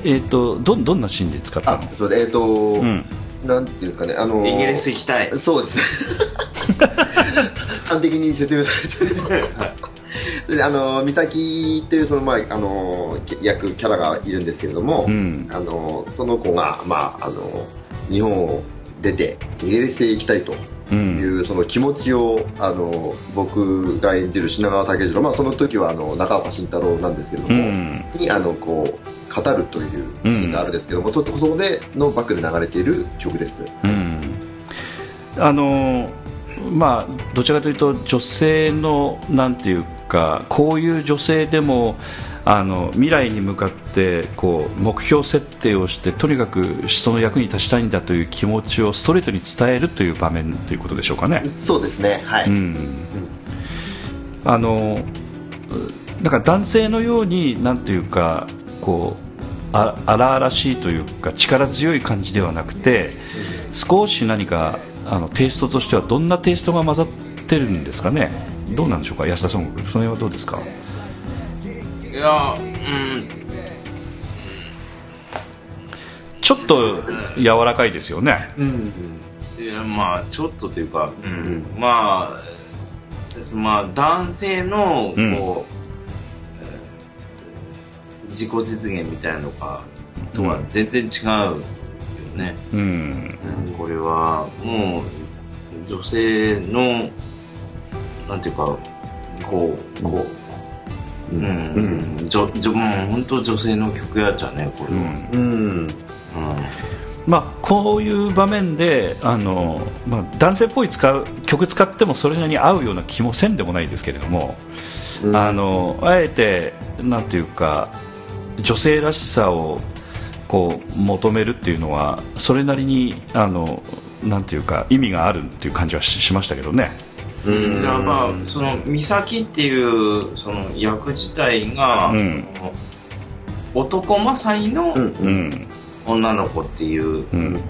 えーとどどんなシーンで使ったあのそうでえーっと、うん。なんていうんですかねあのイギリス行きたい。そうです。<laughs> 端的に説明されてる。それであの美咲というその、まあ、あの役キャラがいるんですけれども、うん。あのその子が、まあ、あの日本を出てイギリスへ行きたいとういん。うその気持ちをあの僕が演じる品川武次郎、まあ、その時はあの中岡慎太郎なんですけれどうも、ん。にあのこう語るというシーンがあるんですけども、そそこでのバックで流れている曲です。うん。あのまあどちらかというと女性のなんていうかこういう女性でもあの未来に向かってこう目標設定をしてとにかく人の役に立ちたいんだという気持ちをストレートに伝えるという場面ということでしょうかね。そうですね。はい、うん。あのうなんか男性のようになんていうかこうあ荒々しいというか力強い感じではなくて少し何かあのテイストとしてはどんなテイストが混ざってるんですかねどうなんでしょうか？安田ソングその辺はどうですか？いやうん。ちょっと柔らかいですよね。いやまあちょっとというか、うん。まあですまあ男性のこう、うん。えー自己実現みたいなのかとは全然違うよね、うん。これはもう女性のなんていうかこうこう。うん、うん、じょじょもう本当女性の曲やっちゃねこれは、うん。うん。うん。まあ、こういう場面であの、まあ、男性っぽい使う曲使ってもそれなりに合うような気もせんでもないですけれども、うん。あのあえてなんていうか女性らしさをこう求めるっていうのはそれなりにあのなんていうか意味があるっていう感じはししましたけどね。うん、やっぱその美咲っていうその役自体が、うん。男勝りの女の子っていううん。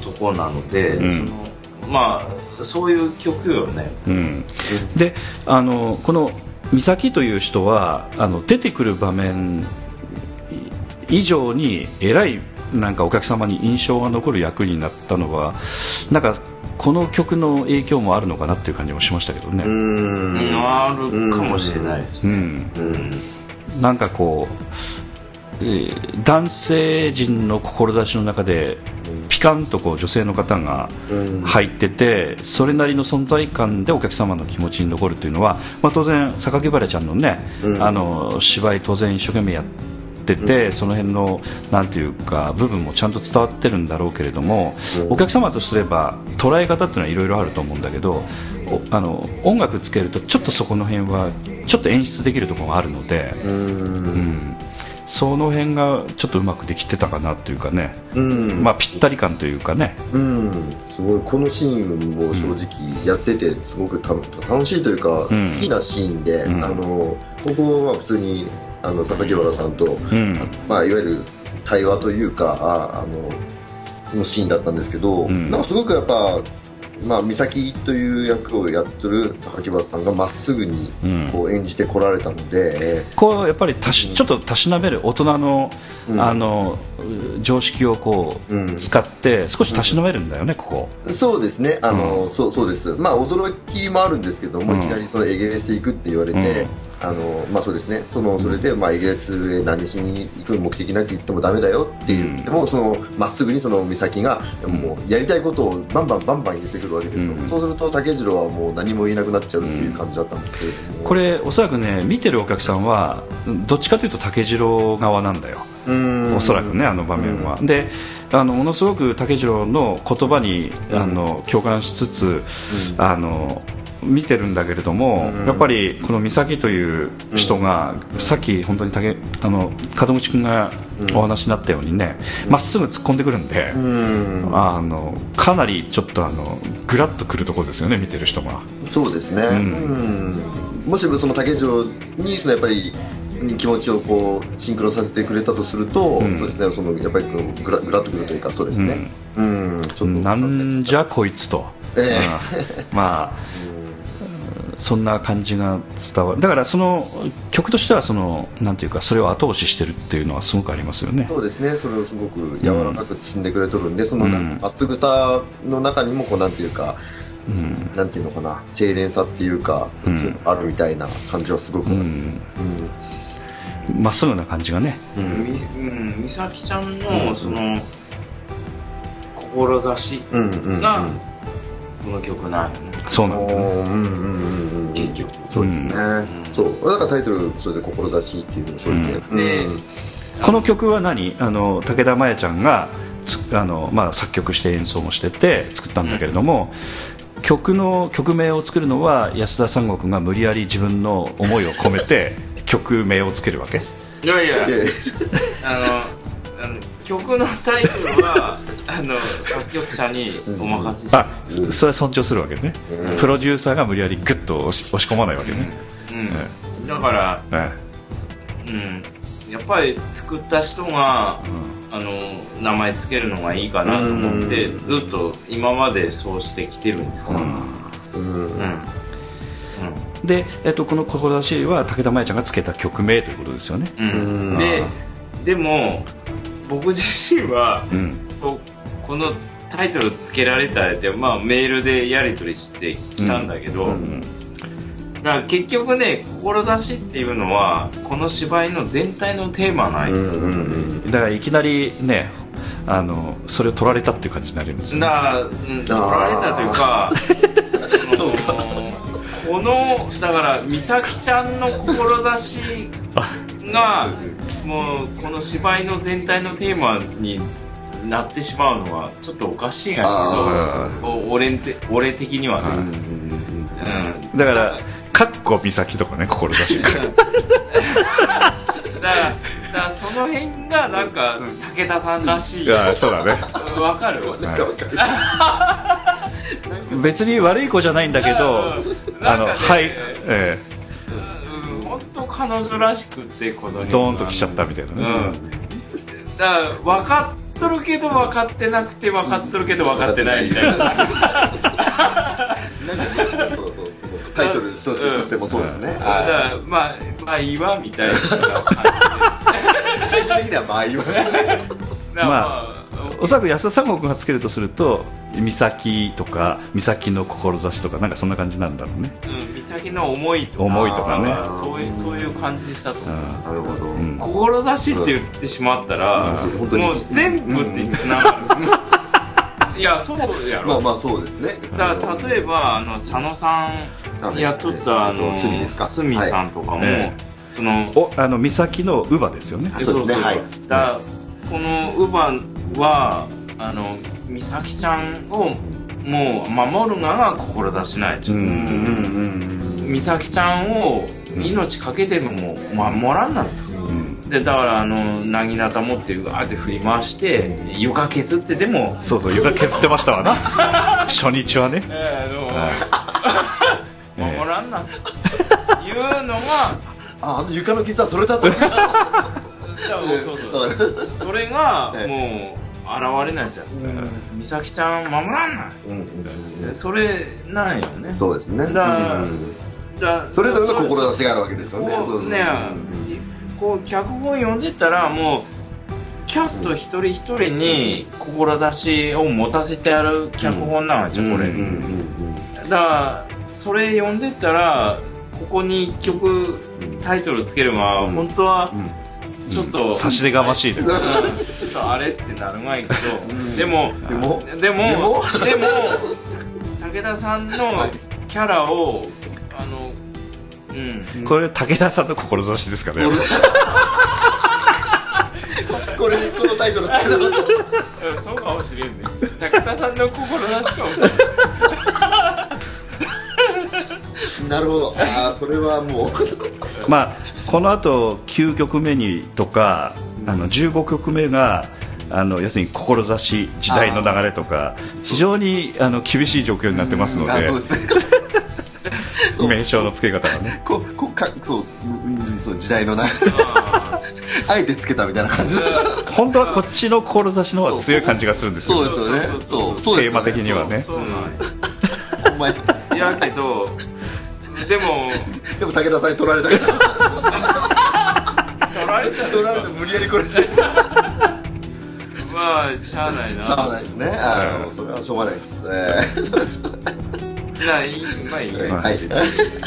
ところなので、うん。そのまあそういう曲よね。うん、であのこの美咲という人はあの出てくる場面以上に偉いなんかお客様に印象が残る役になったのはなんかこの曲の影響もあるのかなっていう感じもしましたけどね。うん。うん。あるかもしれないですね、うんうんなんかこう、えー男性陣の志の中でピカンとこう女性の方がうん。入っててそれなりの存在感でお客様の気持ちに残るというのは、まあ、当然榊原ちゃんのね、うん。あの芝居当然一生懸命やってて、その辺のなんていうか部分もちゃんと伝わってるんだろうけれども、うん。お客様とすれば捉え方っていうのはいろいろあると思うんだけどおあの音楽つけるとちょっとそこの辺はちょっと演出できるところがあるので、うん。うんその辺がちょっとうまくできてたかなというかね、うん。まあ、ぴったり感というかね。うん。すごいこのシーンも正直やっててすごくた楽しいというか、うん。好きなシーンで、うん。あのここは普通にあの榊原さんと、うん。まあ、いわゆる対話というかああののシーンだったんですけど、ん。なんかすごくやっぱ、まあ、美咲という役をやってる榊原さんがまっすぐにうん。こう演じてこられたので、こうやっぱりたしちょっとたしなめる大人の,、うん。あのう常識をこう、うん。使って少したしなめるんだよね、ここ。そうですね。あの、うそうそうです。まあ驚きもあるんですけども、うん。いきなりそのエゲレス行くって言われて、あのまあそうですね。そのそれで、まあ、エゲレスへ何しに行く目的なく言ってもダメだよって言っても、そのまっすぐにその美咲が、もうやりたいことをバンバンバンバン言ってくるわけですよ、うん。そうすると竹次郎はもう何も言えなくなっちゃうっていう感じだったんですけれども、これおそらくね見てるお客さんはどっちかというと竹次郎側なんだよ。うん。おそらくねあの場面は、であのものすごく竹次郎の言葉に、あの共感しつつ、あの見てるんだけれども、うん。やっぱりこの美咲という人が、さっき本当に竹あの門口君がお話になったようにねま、っすぐ突っ込んでくるんで、うん。あのかなりちょっとあのグラッとくるところですよね見てる人が。そうですね、ん。うん。もしその竹次郎にそのやっぱりに気持ちをこうシンクロさせてくれたとすると、ん。そうですねそのやっぱりこうグラグラッとくるというかそうですね。うん、ちょっと。なんじゃこいつと、え。うん。まあ <laughs> そんな感じが伝わる。だからその曲としてはそのなんていうかそれを後押ししてるっていうのはすごくありますよね。そうですね。それをすごく柔らかく包んでくれとるんで、そのなんかうん。まっすぐさの中にもこうなんていうか、うん。なんていうのかな。清廉さっていうか、うん。そういうのあるみたいな感じはすごくあります、まっすぐな感じがね。みうん。美咲ちゃんのその志うん、うんうんうん。がこの曲なんよね。そうなんだよねうんうんうん。うん結局そうですね、そう。だからタイトルそれで志っていうのもそうですね、うん。でうん。この曲は何？あの武田真弥ちゃんがつあの、まあ、作曲して演奏もしてて作ったんだけれども、曲の曲名を作るのは安田三国が無理やり自分の思いを込めて曲名をつけるわけ？いやいや。であのあの曲のタイトルは <laughs> あの作曲者にお任せして。あそれは尊重するわけね、うん。プロデューサーが無理やりグッと押し押し込まないわけね、うん、だから、えうん、やっぱり作った人が、あの名前つけるのがいいかなと思って、うん。ずっと今までそうしてきてるんです。よ、うん。うん。えで、えっと、この「志」は武田真弥ちゃんがつけた曲名ということですよね、うんうん。うん。ででも僕自身はうん。ここのタイトルつけられたらって、まあ、メールでやり取りしてきたんだけど、うんだから結局ね志っていうのはこの芝居の全体のテーマなんよ、うんうんだからいきなりねあのそれを取られたっていう感じになるんですよね。だから、うん、取られたというか <laughs> そのこのだから美咲ちゃんの志がもうこの芝居の全体のテーマになってしまうのはちょっとおかしいんやあけどお俺俺的にはね、うん、だから「かっこ美咲」とかね志が。<laughs> だからだからその辺がなんか武田さんらしい。いやそうだね。わかる？わかる。別に悪い子じゃないんだけどうん。あのはい。えうん本当彼女らしくってこのドーンと来ちゃったみたいなね、うん。だから分かっとるけど分かってなくて分かっとるけど分かってないみたいな。<laughs> なんかそうそうそうそう。タイトル一つとってもそうですね、だからまあまあいいわみたいな感 <laughs> 最終的にはまあいじで <laughs> だからまあおそらく安田三国がつけるとすると美咲とか美咲の志とかなんかそんな感じなんだろうね。うん、美咲の思いとか思いとかね。そういうそういう感じでしたと思う、うん。なるほど、うん。志って言ってしまったら、うん。もう全部ってつながる、<laughs> いやそうやろ、まあまあそうですね。だから例えばあの佐野さんやっとったあのスミですか？スミさんとかも、えそのおあの美咲の乳母ですよね。あそうですね。はい。だこの乳母はあの美咲ちゃんをもう守るのが志ないと、う。んうんうん美咲ちゃんを命かけても守らんなと、うん。でだからあのなぎなた持ってガーって振り回して床削ってでも、そうそう床削ってましたわな。<laughs> 初日はね。えーあのええ守らんなと。いうのがああの床の傷はそれだとだ。<laughs> からそうそう。それがええ。もう現れないじゃん、美咲ちゃん守らんな。うんうんそれなんよね。そうですね。だうんだそれぞれの志があるわけですよね。こそうそうう。ねこう脚本読んでたらもうキャスト一人一人に志を持たせてやる脚本なのじゃこれ、うんうんだからそれ読んでたらここに一曲タイトルつけるのは、うん。本当はうんちょっと、差し出がましいです。うんちょっとあれってなるがいいけど、でもでも？でもでも？でも武田さんのキャラをあのうん。これ武田さんの志ですかね。これ。<laughs> にこのタイトルそうかもしれんね。武田さんの志かもしれないたなるほど。ああそれはもう。まあこの後9曲目にとかあの15曲目があの要するに志時代の流れとか非常にあの厳しい状況になってますのであそうです。ねそう名称の付け方がね。<laughs> ここかそううんそう時代のなあえてつけたみたいな感じ。<laughs> 本当はこっちの志の方が強い感じがするんですよ。そうですよね。そうそうそうテーマ的にはね。そうなんやほんまに。いやけどでもでも武田さんに取られたから取られた。取られて無理やりこれしまあしゃあないな。ゃあないですね。あのそれはしょうがないですね <laughs>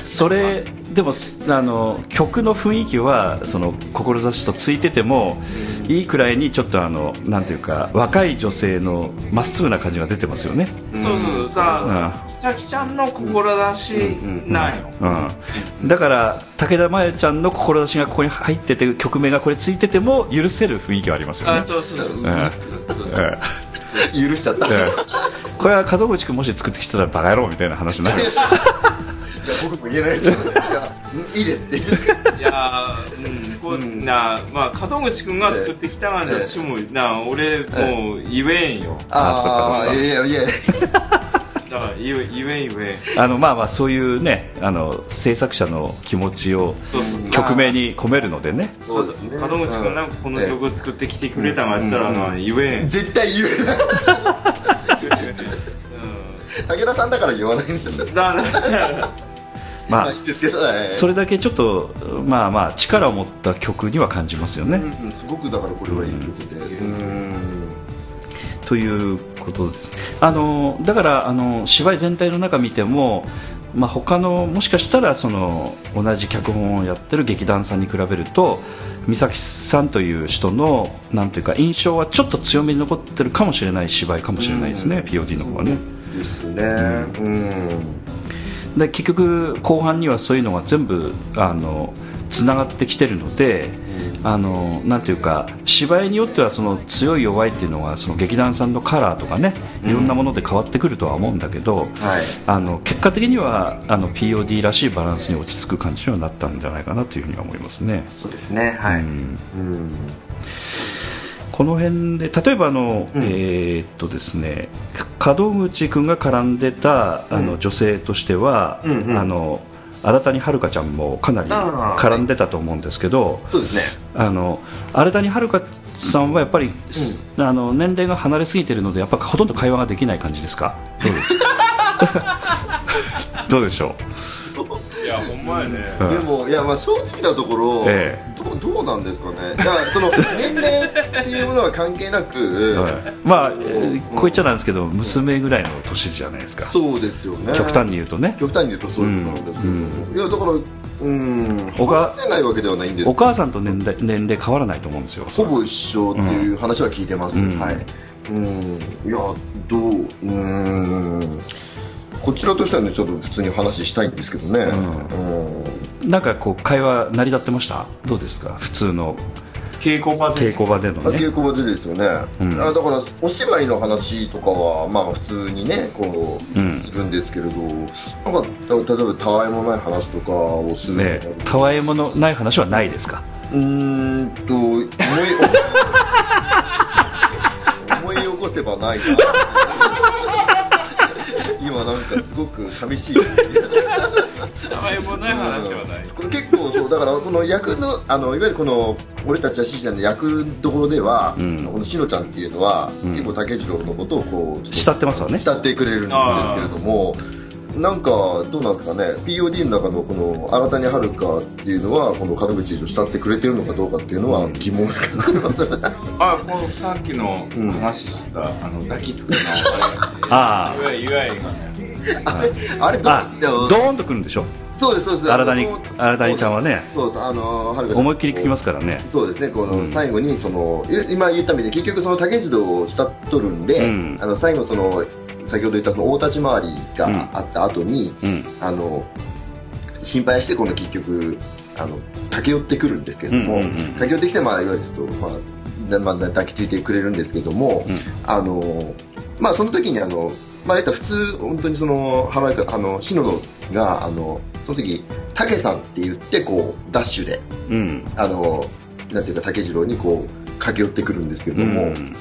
それでもすあの曲の雰囲気はその志とついててもいいくらいにちょっとあのなんていうか若い女性のまっすぐな感じが出てますよね、そうそうさ美咲ちゃんの志なんようん、だから武田真弥ちゃんの志がここに入ってて曲名がこれついてても許せる雰囲気はありますよね。あそうそうそう <laughs> 許しちゃった。いやうんこれは門口君もし作ってきたらバカ野郎みたいな話になる僕も言えないです。よいいいですって。いいですいやーうんこうなまあ門口君が作ってきたがええ。私もな俺もう言えんよ。あそっかそっか。ああいやいやだから言え言えん言えん。あのまあまあそういうねあの制作者の気持ちを曲名に込めるのでね。そうですね。門口君なんかこの曲を作ってきてくれたがやったらな言えん。絶対言え武田さんだから言わないんですよ。んだからまあまあいいんですけどはいそれだけちょっとまあまあ力を持った曲には感じますよね、うんうんすごくだからこれはいい曲で。うんということですあのだからあの芝居全体の中見ても、まあ、他のもしかしたらその同じ脚本をやってる劇団さんに比べると美咲さんという人のなんというか印象はちょっと強めに残ってるかもしれない芝居かもしれないですね、POD の方はね。ですね。うん。で結局後半にはそういうのが全部あのつながってきてるので、あのなんていうか芝居によってはその強い弱いっていうのはその劇団さんのカラーとかねいろんなもので変わってくるとは思うんだけど、はい。あの結果的にはあの POD らしいバランスに落ち着く感じにはなったんじゃないかなというふうには思いますね。そうですね。はい。うん。うん。この辺で例えばあの、えーっとですね門口君が絡んでたあの、女性としては、うんうん。あの新谷遥ちゃんもかなり絡んでたと思うんですけど、そうですね。あの新谷遥さんはやっぱり、すあの年齢が離れすぎているのでやっぱほとんど会話ができない感じですか？どうですか？<laughs> どうでしょいやほんまやね。うん。でもいやまあ正直なところ、えどうどうなんですかね。いやその <laughs> 年齢っていうものは関係なく、う、はい。まあ、えーこう言っちゃなんですけど娘ぐらいの年じゃないですか。そうですよね。極端に言うとね。極端に言うとそういうことなんですけど、うん。いやだからうんおせないわけではないんですお母さんと年齢年齢変わらないと思うんですよ。ほぼ一緒っていう話は聞いてます、うん。はい。うん。いやどううんこちらとしてはねちょっと普通に話したいんですけどね。うん、なんかこう会話成り立ってました？どうですか？普通の。稽古場で。稽古場でのね。あ稽古場でですよね、うん。あだからお芝居の話とかはまあ普通にねこう、うんするんですけれど。なんかた例えばたわいもない話とかをする。のねたわいものない話はないですか？うーんと思い思い起こせばないな今なんかすごく寂しいたわいもない話はないうん結構そうだからその役のあのいわゆるこの俺たちは獅子の役どころでは、うん。このしのちゃんっていうのは、うん。結構竹次郎のことをこう慕ってますわね。慕ってくれるんですけれどもなんかどうなんですかね。POD の中のこの新谷遥っていうのはこの門口を慕ってくれてるのかどうかっていうのは疑問がありますよね。<laughs> あこのさっきの話した、あの抱きつくのあいわゆるいわゆるがね。あれあれどドーンとくるんでしょ？そうですそうです。新谷あの新谷ちゃんはね。そうですあの遥ちゃん。思いっきり聞きますからね。そうですねこうん。の最後にその、い今言ったみたいに結局その竹次郎を慕っとるんで、うん。あの最後その先ほど言ったその大立ち回りがあった後に、うん。あの心配してこの結局あの駆け寄ってくるんですけれども、うんうんうん駆け寄ってきてまあいわゆるちょっとまあだまあ、抱きついてくれるんですけども、うん。あのまあその時にあのまあ普通本当にその原井あの篠野があのその時武さんって言ってこうダッシュでうん。あのなんていうか竹次郎にこう駆け寄ってくるんですけれうども、ん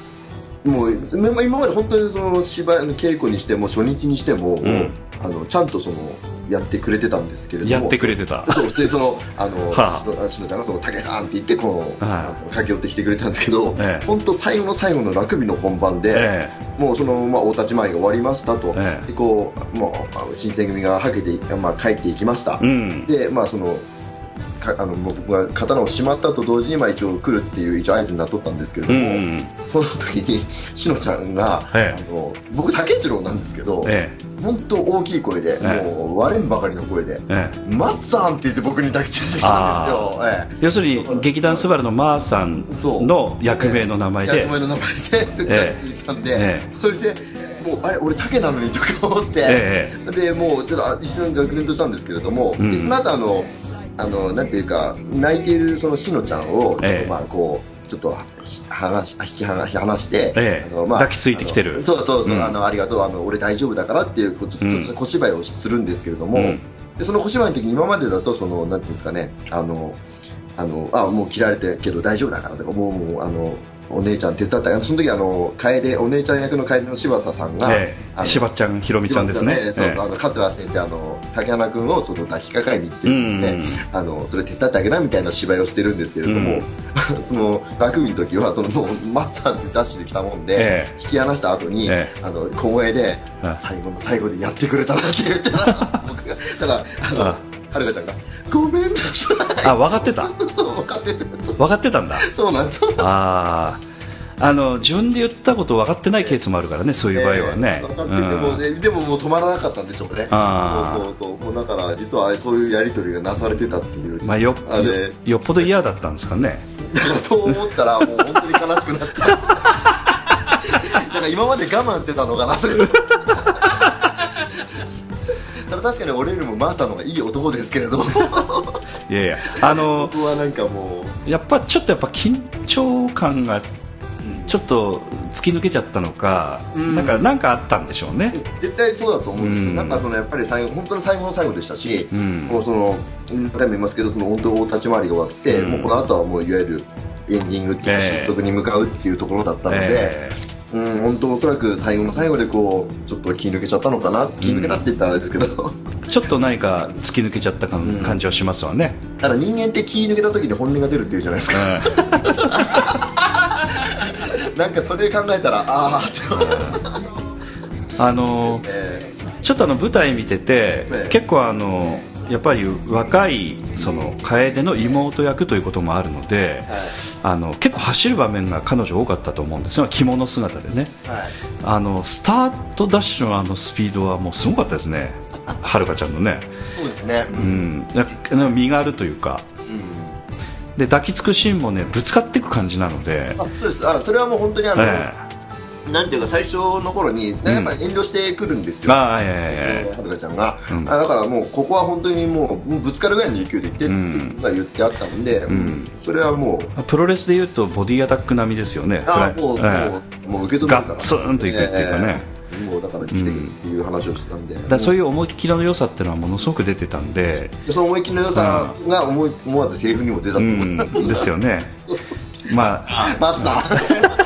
もう今今まで本当にその芝居の稽古にしても初日にしても,、ん。あのちゃんとそのやってくれてたんですけれども。やってくれてた。<laughs> そう普通にそのあの、<laughs> はあ。しのちゃんがその武さんって言ってこの、はいあの駆け寄ってきてくれたんですけど、ええ。本当最後の最後のラグビーの本番で、えもうその、まあ、大立ち回りが終わりましたと、ええ。でこうもう新選組がはけてい、まあ、帰っていきました、うん。でまあそのかあの僕が刀をしまったと同時に、まあ、一応来るっていう一応合図になっとったんですけれどうも、んその時にしのちゃんが、ええ。あの僕竹次郎なんですけど、え本当大きい声で、ええ。もう割れんばかりの声でええ「松さん!」って言って僕に抱きついてきたんですよ、ええ。要するに劇団スバルのマーさんの役名の名前で。役名の名前で抱きついてきたんで、えそれでもうあれ俺竹なのにとか思って、えでもうちょっとあ一瞬愕然としたんですけれども、うん。でその後あのあのなんていうか泣いているそのしのちゃんをちょっとええまあこうちょっとは話し引き離して、ええ。あのまあ抱きついてきてる。そうそうそう、うん。あのありがとうあの俺大丈夫だからっていうこちょっとうん。ちょっと小芝居をするんですけれども、うん。でその小芝居の時に今までだとそのなんていうんですかねあのあのあもう切られてけど大丈夫だからとかもうもうあのお姉ちゃん手伝った。その時あの楓お姉ちゃん役の楓の柴田さんが、ええ。しばちゃんひろみちゃんですね。そうそう、ええ。あの桂先生あの竹花君をちょっと抱きかかえに行ってるん。で、うんあのそれ手伝ってあげなみたいな芝居をしてるんですけれども、<laughs> そのラグビーの時はそのもうマッサンってダッシュで来たもんで、え引き離した後に、えあの小声で、はい最後の最後でやってくれたなって言ってた。ら <laughs> 僕がただあのあはるかちゃんが「ごめんなさい」あ分かってた。そうそう分かっててそう分かってたんだ。そうなんですあああの自分で言ったこと分かってないケースもあるからねそういう場合はね、えー分かってても、ねでももう止まらなかったんでしょうね。そうそうそうもうだから実はそういうやり取りがなされてたっていう。まあ、よあれ。よよっぽど嫌だったんですかね。だからそう思ったらもう本当に悲しくなっちゃう。なんか今まで我慢してたのかなそれ確かに俺よりもマーさんの方がいい男ですけれど <laughs> いやいやあの僕はなんかもう。やっぱちょっとやっぱ緊張感がちょっと突き抜けちゃったのか、うん。なんかなんかあったんでしょうね、絶対そうだと思うんですよ、うん。なんかそのやっぱり最後本当に最後の最後でしたし、うん。もうその何回も言いますけどその本当大立ち回りが終わって、うん。もうこの後はもういわゆるエンディングっていうかええ。失速に向かうっていうところだったので、えうん本当おそらく最後の最後でこうちょっと気抜けちゃったのかな気抜けたって言ったらあれですけど、ーちょっと何か突き抜けちゃった感,、うん感じはしますわね、ただ人間って気抜けた時に本音が出るっていうじゃないですか、<laughs> なんかそれ考えたらああって、あのえちょっとあの舞台見てて、ええ。結構あのやっぱり若いその楓の妹役ということもあるので、ーはい。あの結構走る場面が彼女多かったと思うんですよ。着物姿でね。はい。あのスタートダッシュのあのスピードはもうすごかったですね。はるかちゃんのね、そうですね。ううん。身があるというか。で抱きつくシーンもねぶつかっていく感じなので、あそうです。あそれはもう本当にあの、えなんていうか最初の頃にやっぱ遠慮してくるんですえよ、まあええはるかちゃんが、うん。あだからもうここは本当にもうぶつかるぐらいの勢いで来てってうん。言ってあったんで、ん。それはもうプロレスでいうとボディアタック並みですよねあもう、ええ。もう受け止めるから。ガッツンといくっていうかね、ええもうだから来てくれっていう話をしてたんで、だそういう思いっきりの良さっていうのはものすごく出てたんで、でその思い切りの良さが思い思わずセリフにも出たとう思う、ん、ですよね。まあ。マツさんふざ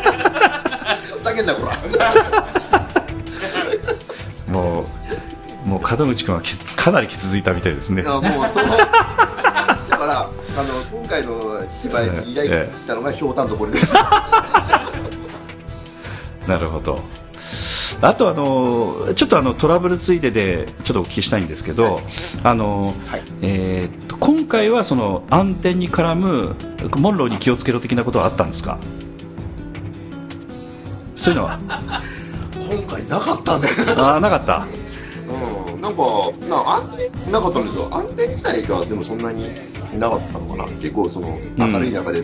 けんなこら。<laughs> もうもう門口君はきかなり傷ついたみたいですね。いやもうそうだからあの今回の芝居に依頼が来たのがひょうたんとこれです。<laughs> なるほど。あとあのちょっとあのトラブルついででちょっとお聞きしたいんですけど、あのはい。えー今回はその暗転に絡むモンローに気をつけろ的なことはあったんですか？そういうのは？今回なかったね。ああなかった？うん。なんかな安定なかったんですよ。安定自体がでもそんなになかったのかな。結構その明るい中で。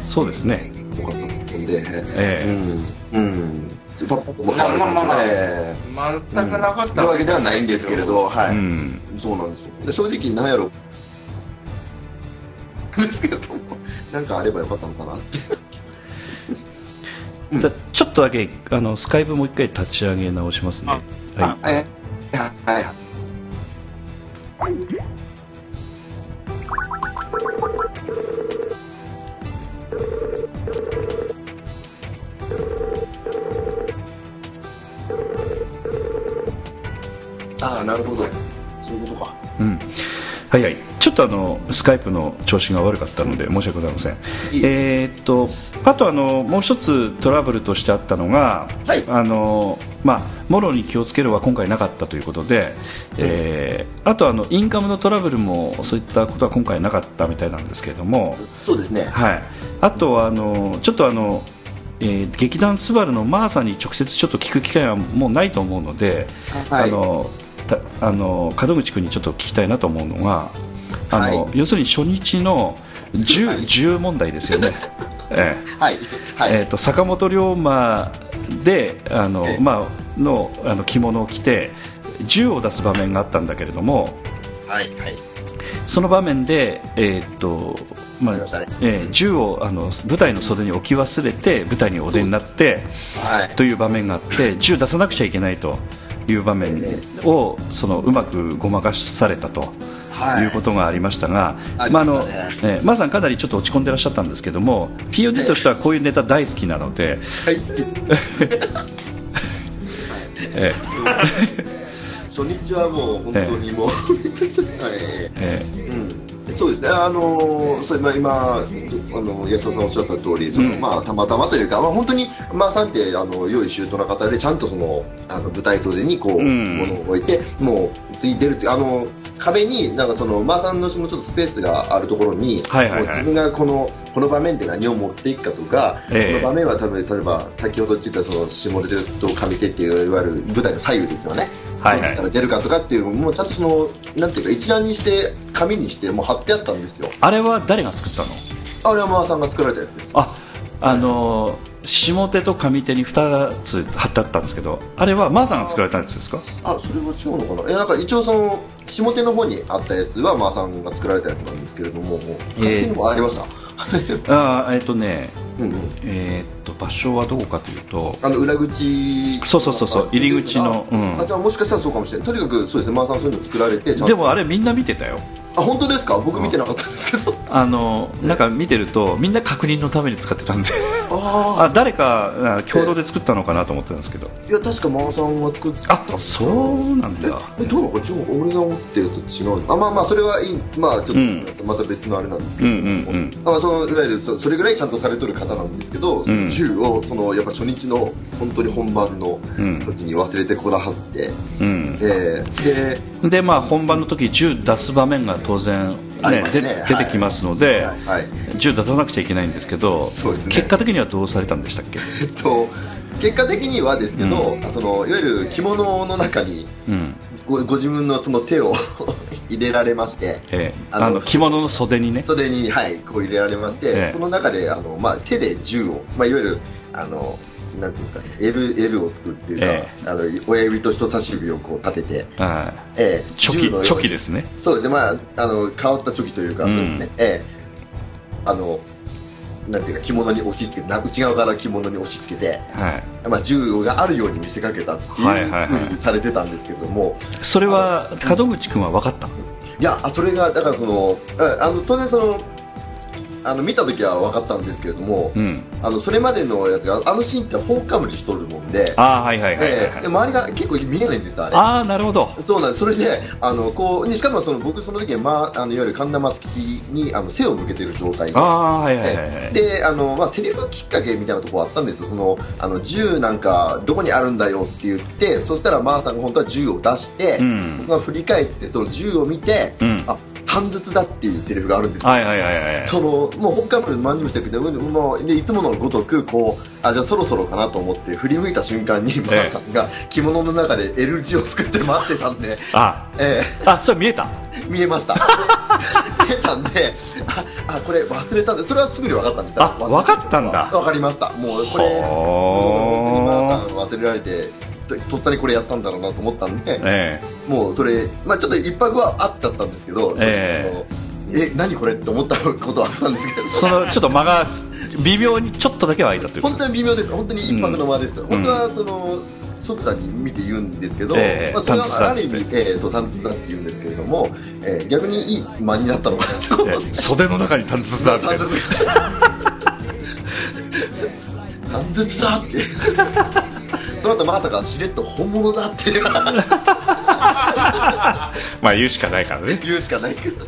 そうですね。よかったんで、えうん。うん。パッパッとも変わる感じまあまあまあ。え全くなかった。うわけではないんですけれどはい、うん。そうなんですよ。で正直なんやろ。<laughs> ですけれどもなんかあればよかったのかなってうん、じゃちょっとだけあのスカイプもう一回立ち上げ直しますね。はい。はいはい。ああ、なるほどです。そういうことか。うん。はいはい。ちょっとあのスカイプの調子が悪かったので申し訳ございません。えーっとあとあのもう一つトラブルとしてあったのが、はい。あのまあもろに気をつけるは今回なかったということで、えーあとあのインカムのトラブルもそういったことは今回なかったみたいなんですけれどもそうですね。はい、あとはあのちょっとあの、えー劇団スバルのマーさんに直接ちょっと聞く機会はもうないと思うので、はい。あのたあの門口君にちょっと聞きたいなと思うのがあの、はい。要するに初日の 10,、はい。10問題ですよね。<laughs> えはい。はい、ええーと坂本龍馬であの、ええ。まあ、のあの着物を着て銃を出す場面があったんだけれどもはいはい。その場面で、えーっとまあえー銃をあの舞台の袖に置き忘れて舞台にお出になってはい。という場面があって銃出さなくちゃいけないという場面をそのうまくごまかされたと。はい。いうことがありましたが、ありまああのえーマーさんかなりちょっと落ち込んでらっしゃったんですけども POD としてはこういうネタ大好きなので、はい。え初日はもう本当にもう、めちゃくちゃ、はい。ーえうん、そうですね、あのーそれまあ今、あの安田さんおっしゃった通り、そのうん。まあたまたまというか、まあ本当にまあさんってあの良い周到な方でちゃんとそのあの舞台袖にこう、うん。物を置いて、もうついてるっていうあの壁になんかそのまあさんのそのちょっとスペースがあるところに、はいはいはい。もう自分がこのこの場面で何を持っていくかとか、ええ。この場面は多分例えば先ほど言ったその下手と上手っていういわゆる舞台の左右ですよね。はいはい。どっちから出るかとかっていうのもちゃんとそのなんていうか一覧にして紙にしてもう貼ってあったんですよ。あれは誰が作ったの？あれはマーさんが作られたやつです。ああのー下手と上手に2つ貼ってあったんですけどあれはマーさんが作られたやつですか？あそれは違うのかな？いやなんか一応その下手の方にあったやつはマーさんが作られたやつなんですけれどももう勝手にもありました、あーえっ、とねうんうん。えっ、と場所はどこかというとあの裏口。そうそうそうそう入り口のあ,、うん。あじゃあもしかしたらそうかもしれないとにかくそうですねマーさんそういうの作られてでもあれみんな見てたよ。あ本当ですか？僕見てなかったんですけど。<laughs> あのなんか見てるとみんな確認のために使ってたんで。ああ誰かあ共同で作ったのかなと思ってたんですけど。あいや確かマーさんが作った。あそうなんだ。えどうなの？ちょ俺が思ってると違うあまあまあそれはいい。まあちょっと、うん。また別のあれなんですけど、うんうんうん。あまあ、そのいわゆるそそれぐらいちゃんとされとる方なんですけど、ん銃をそのやっぱ初日の本当に本番のうん時に忘れてこらはって、うん。えーででまあ本番の時銃出す場面が当然、ねね。出てきますので、はいはい銃出さなくちゃいけないんですけどね。結果的にはどうされたんでしたっけ？えっと結果的にはですけど、そのいわゆる着物の中にうんごご自分のその手を <laughs> 入れられましてええ。あの着物の袖にね。袖に、はい、こう入れられまして、ええ。その中であの、まあ、手で銃を、まあ、いわゆるあのなんていうんですかね L, L を作るっていうか、えあの親指と人差し指をこう立てて、はいええチョキチョキですね。そうですね、まあ、あの変わったチョキというか、うん。そうですね、ええ。あのなんていうか着物に押し付けてな内側から着物に押し付けて、はい。まあ、銃があるように見せかけたってはいうふうにされてたんですけども、それは門口君は分かったいやあそれがだからそのああの当然そのあの見た時は分かったんですけれども、うん。あのそれまでのやつがあのシーンってフォーカムにしとるもんで、ああはいはいはいはい、ええで周りが結構見えないんですあれ。ああなるほど。そうなんです。それであのこうでしかもその僕その時は、まあ、あのいわゆる神田松吉にあの背を向けてる状態で。ああはいはいはいであの、まあ、セリフきっかけみたいなところあったんですよ。そのあの銃なんかどこにあるんだよって言ってそしたらマーさんが本当は銃を出して、うん。僕が振り返ってその銃を見て、うん。あ短筒だっていうセリフがあるんですよ。はいはいはいはいそのもう本館まで何にもしたけどもうでいつものごとくこうあじゃあそろそろかなと思って振り向いた瞬間にマーさんが着物の中で L 字を作って待ってたんで、あえあそれ見えた？え見えました。<laughs> 見えたんでああこれ忘れたんでそれはすぐに分かったんですあ分かったんだ。分かりました。もうこれほー。本当にマーさん忘れられてととっさにこれやったんだろうなと思ったんで、えもうそれ、まあちょっと一泊はあっちゃったんですけど、えそのえ、何これって思ったことはあったんですけど、えそのちょっと間が微妙にちょっとだけは空いたというこ本と当に微妙です。本当に一泊の間です。ん。本当はその、即座に見て言うんですけど、ええ。まあ、それはある意味、ええそう、短筒だって言うんですけれども、ええ逆にいい間になったのかなと思って。ええ。袖の中に短筒だって。短筒だって。<laughs> その後まさかしれっと本物だっていう。<laughs> まあ言うしかないからね。言うしかないけど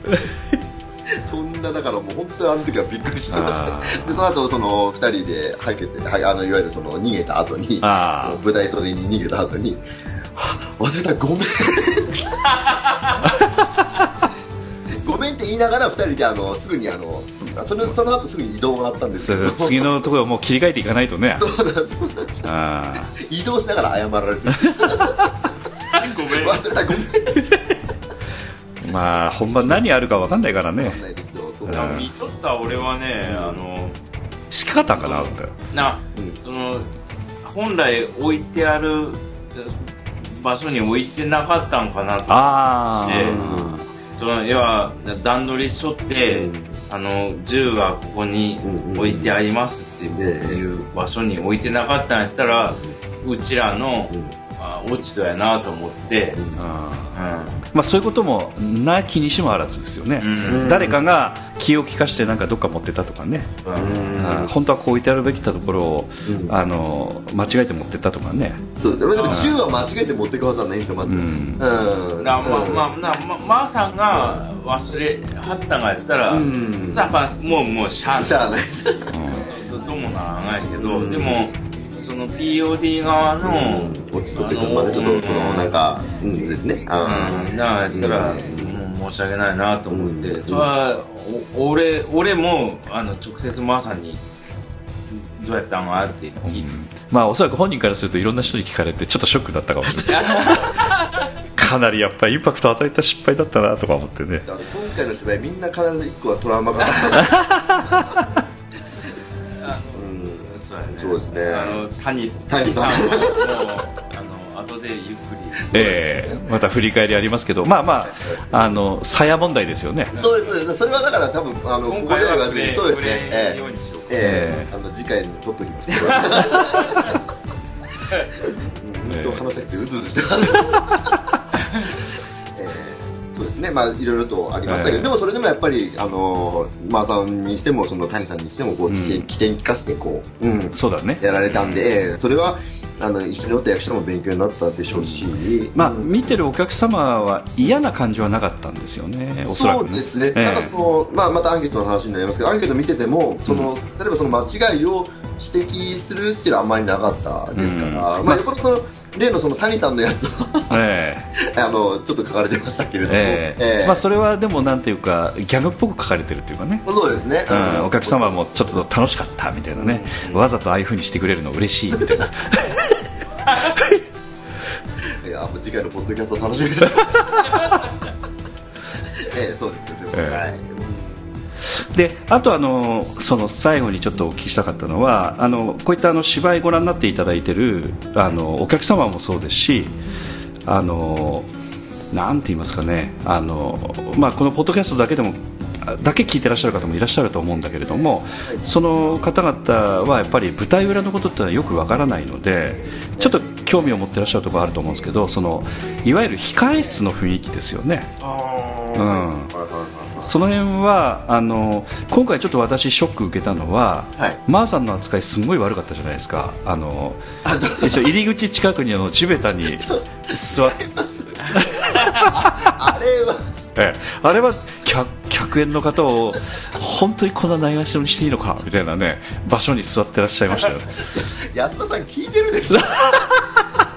そんなだからもう本当にあの時はびっくりしましあたでその後その2人ではけてはいあのいわゆるその逃げた後に舞台袖に逃げた後には忘れたごめんごめんって言いながら2人であのすぐにあのそのその後すぐに移動があったんですけど。で次のところもう切り替えていかないとね。<laughs> そうなんですそうなんです。あ移動しながら謝られてごめん。忘れたごめん。あまあ本番何あるか分かんないからね。ないですよ。そう。うん。見とった俺はねあのしかったんかなってな、うん。その本来置いてある場所に置いてなかったんかなとあであその要は段取りしとって、うん。あの銃はここに置いてありますってうんいう場所に置いてなかったんやったらうちらの、うん。あ落ち度やなと思って、あうん。ーまあそういうこともなきにしもあらずですよね、うん。誰かが気を利かしてなんかどっか持ってたとかね、本当はこう置いてあるべきだところを、うん。あの間違えて持ってったとかね。そうですね。でも銃は間違えて持ってくはずはないんですよまず。ううん。んなまあまあなままーさんが忘れはったんがやったら、うん。さあまあもうもうしゃあない。しゃあない。ど <laughs> どうもならないけど、うん。でもその POD 側の、落ちとってくるまでちょっとそのなんかうんですね。あうん、だからやったら、もう申し訳ないなと思って、それはお俺俺もあの直接まさにどうやったんかって聞いて、まあおそらく本人からするといろんな人に聞かれてちょっとショックだったかもしれない。<laughs> かなりやっぱりインパクトを与えた失敗だったなとか思ってね。今回の芝居みんな必ず1個はトラウマがうん <laughs> そうやね。そうですね。あの谷谷さん。もうあの後でゆっくり。ええまた振り返りありますけどまあまああの鞘問題ですよね。そうですそうです。それはだから多分あのこ今こではそうですね。えようにしようえええあの次回に撮っときました <laughs> うん本当話したくてうずうずしてます。ええそうですね。まあいろいろとありましたけど、ええ。でもそれでもやっぱりあのマーさんにしてもその谷さんにしてもこううん。起点,、起点聞かせてこう、うん、そうだね。やられたんで、ええ。それはあの一緒におった役者も勉強になったでしょうし、まあうん見てるお客様は嫌な感じはなかったんですよねおそらくそうですね、ええ。なんかその、まあ、またアンケートの話になりますけどアンケート見ててもその、例えばその間違いを指摘するっていうのはあんまりなかったですから、うん。まあその例のその谷さんのやつはええ。<laughs> あのちょっと書かれてましたけれども、ええ。ええ。まあ、それはでもなんていうかギャグっぽく書かれてるっていうかね、そうですね、うん、お客様もちょっと楽しかったみたいなね、わざとああいうふうにしてくれるの嬉しいみたいな。<laughs> いやもう次回のポッドキャスト楽しみです。<laughs> ええそうですよ、ええ。はいであとあのその最後にちょっとお聞きしたかったのはあのこういったあの芝居ご覧になっていただいてるあのお客様もそうですしあのなんて言いますかねあの、まあ、このポッドキャストだけでもだけ聞いてらっしゃる方もいらっしゃると思うんだけれども、その方々はやっぱり舞台裏のことってのはよくわからないのでちょっと興味を持ってらっしゃるところあると思うんですけどそのいわゆる控え室の雰囲気ですよね。うんその辺はあの今回ちょっと私ショック受けたのは、はい。マーさんの扱いすごい悪かったじゃないですか。あの入り口近くにあの地べたに座って、あれは。<laughs> ええ。あれは客客演の方を本当にこんなないがしろにしていいのかみたいなね場所に座ってらっしゃいましたよ。<laughs> 安田さん聞いてるでしょ <laughs>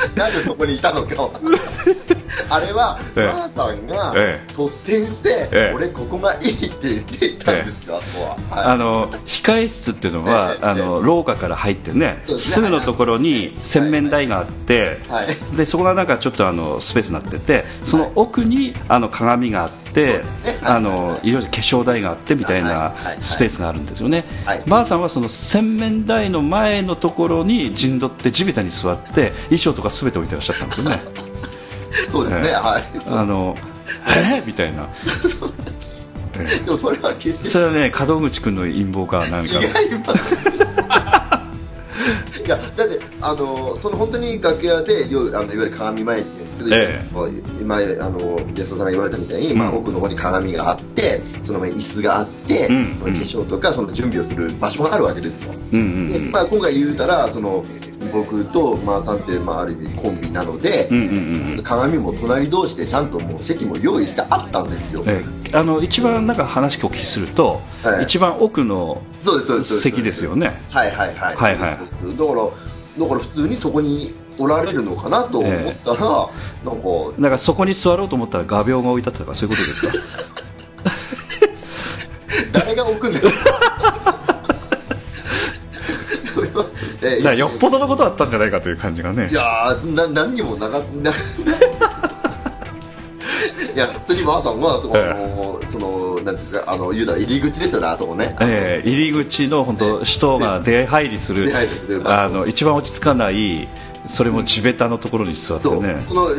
<laughs> なんでそこにいたのか。<laughs> あれは、ええ。マーさんがええ。率先して、ええ。俺ここがいいって言っていたんですよ、あそこは、はい。あの控え室っていうのは、ええあの廊下から入ってねね。すぐのところに洗面台があって、はい。でそこがなんかちょっとあのスペースになっててその奥にあの鏡があって、あのいろいろ化粧台があってみたいなスペースがあるんですよね、はい。ばあさんはその洗面台の前のところに陣取って地べたに座って衣装とか全て置いてらっしゃったんですよね。<laughs> そうですね、ええ。はい。あのえみたいな。でもそれは決して。それはね門口君の陰謀かなんか。違います。<laughs> いやだってあのその本当に楽屋でよあのいわゆる鏡前っていうけど、えこう今あのゲストさんが言われたみたいに、まあ、うん。奥の方に鏡があってその前に椅子があって、うん。その化粧とかその準備をする場所があるわけですよ、うんうんで、まあ、今回言うたらその僕とマーさんって、まあ、ある意味コンビなので、うんうんうん鏡も隣同士でちゃんともう席も用意してあったんですよ、ええ。あの一番なんか話をお聞きすると、はい。一番奥のそうですそうですそうです。席ですよね。はいはいはい。はいはい。そうですそうです。だからだから普通にそこにおられるのかなと思ったら、なんかだからそこに座ろうと思ったら画鋲が置いてあったとかそういうことですか？<laughs> 誰が置くんです <laughs> かえだよっぽどのことだったんじゃないかという感じがね。いやーな何にもなかな <laughs> いや普通にばあさんはその、ええ。あのそのなんですかあの言うたら入り口ですよねあそこね、えー入り口の本当人が出入りする出入りするあの一番落ち着かないそれも地べたのところに座ってね。その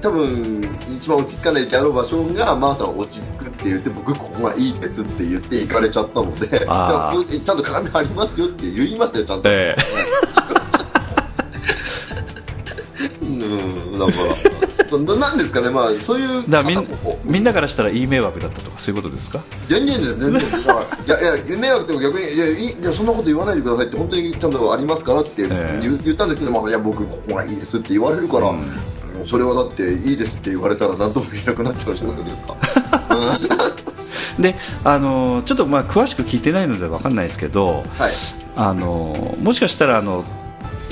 多分一番落ち着かないであろう場所がまーさん落ち着くって言って僕ここがいいですって言って行かれちゃったので <laughs> ちゃんと鏡ありますよって言いましたよちゃんと、え <laughs> うんなんかななんですかね。まあそういうーだみんみんなからしたらいい迷惑だったとかそういうことですか？全然です全然。いやいや迷惑でも逆にいやいやそんなこと言わないでくださいって本当にちゃんとありますからって言ったんですけど、まあ、いや僕ここがいいですって言われるから、うん。それはだっていいですって言われたら何とも言えなくなっちゃうじゃないですか。<laughs> であのちょっとまあ詳しく聞いてないので分かんないですけどはい。あのもしかしたらあの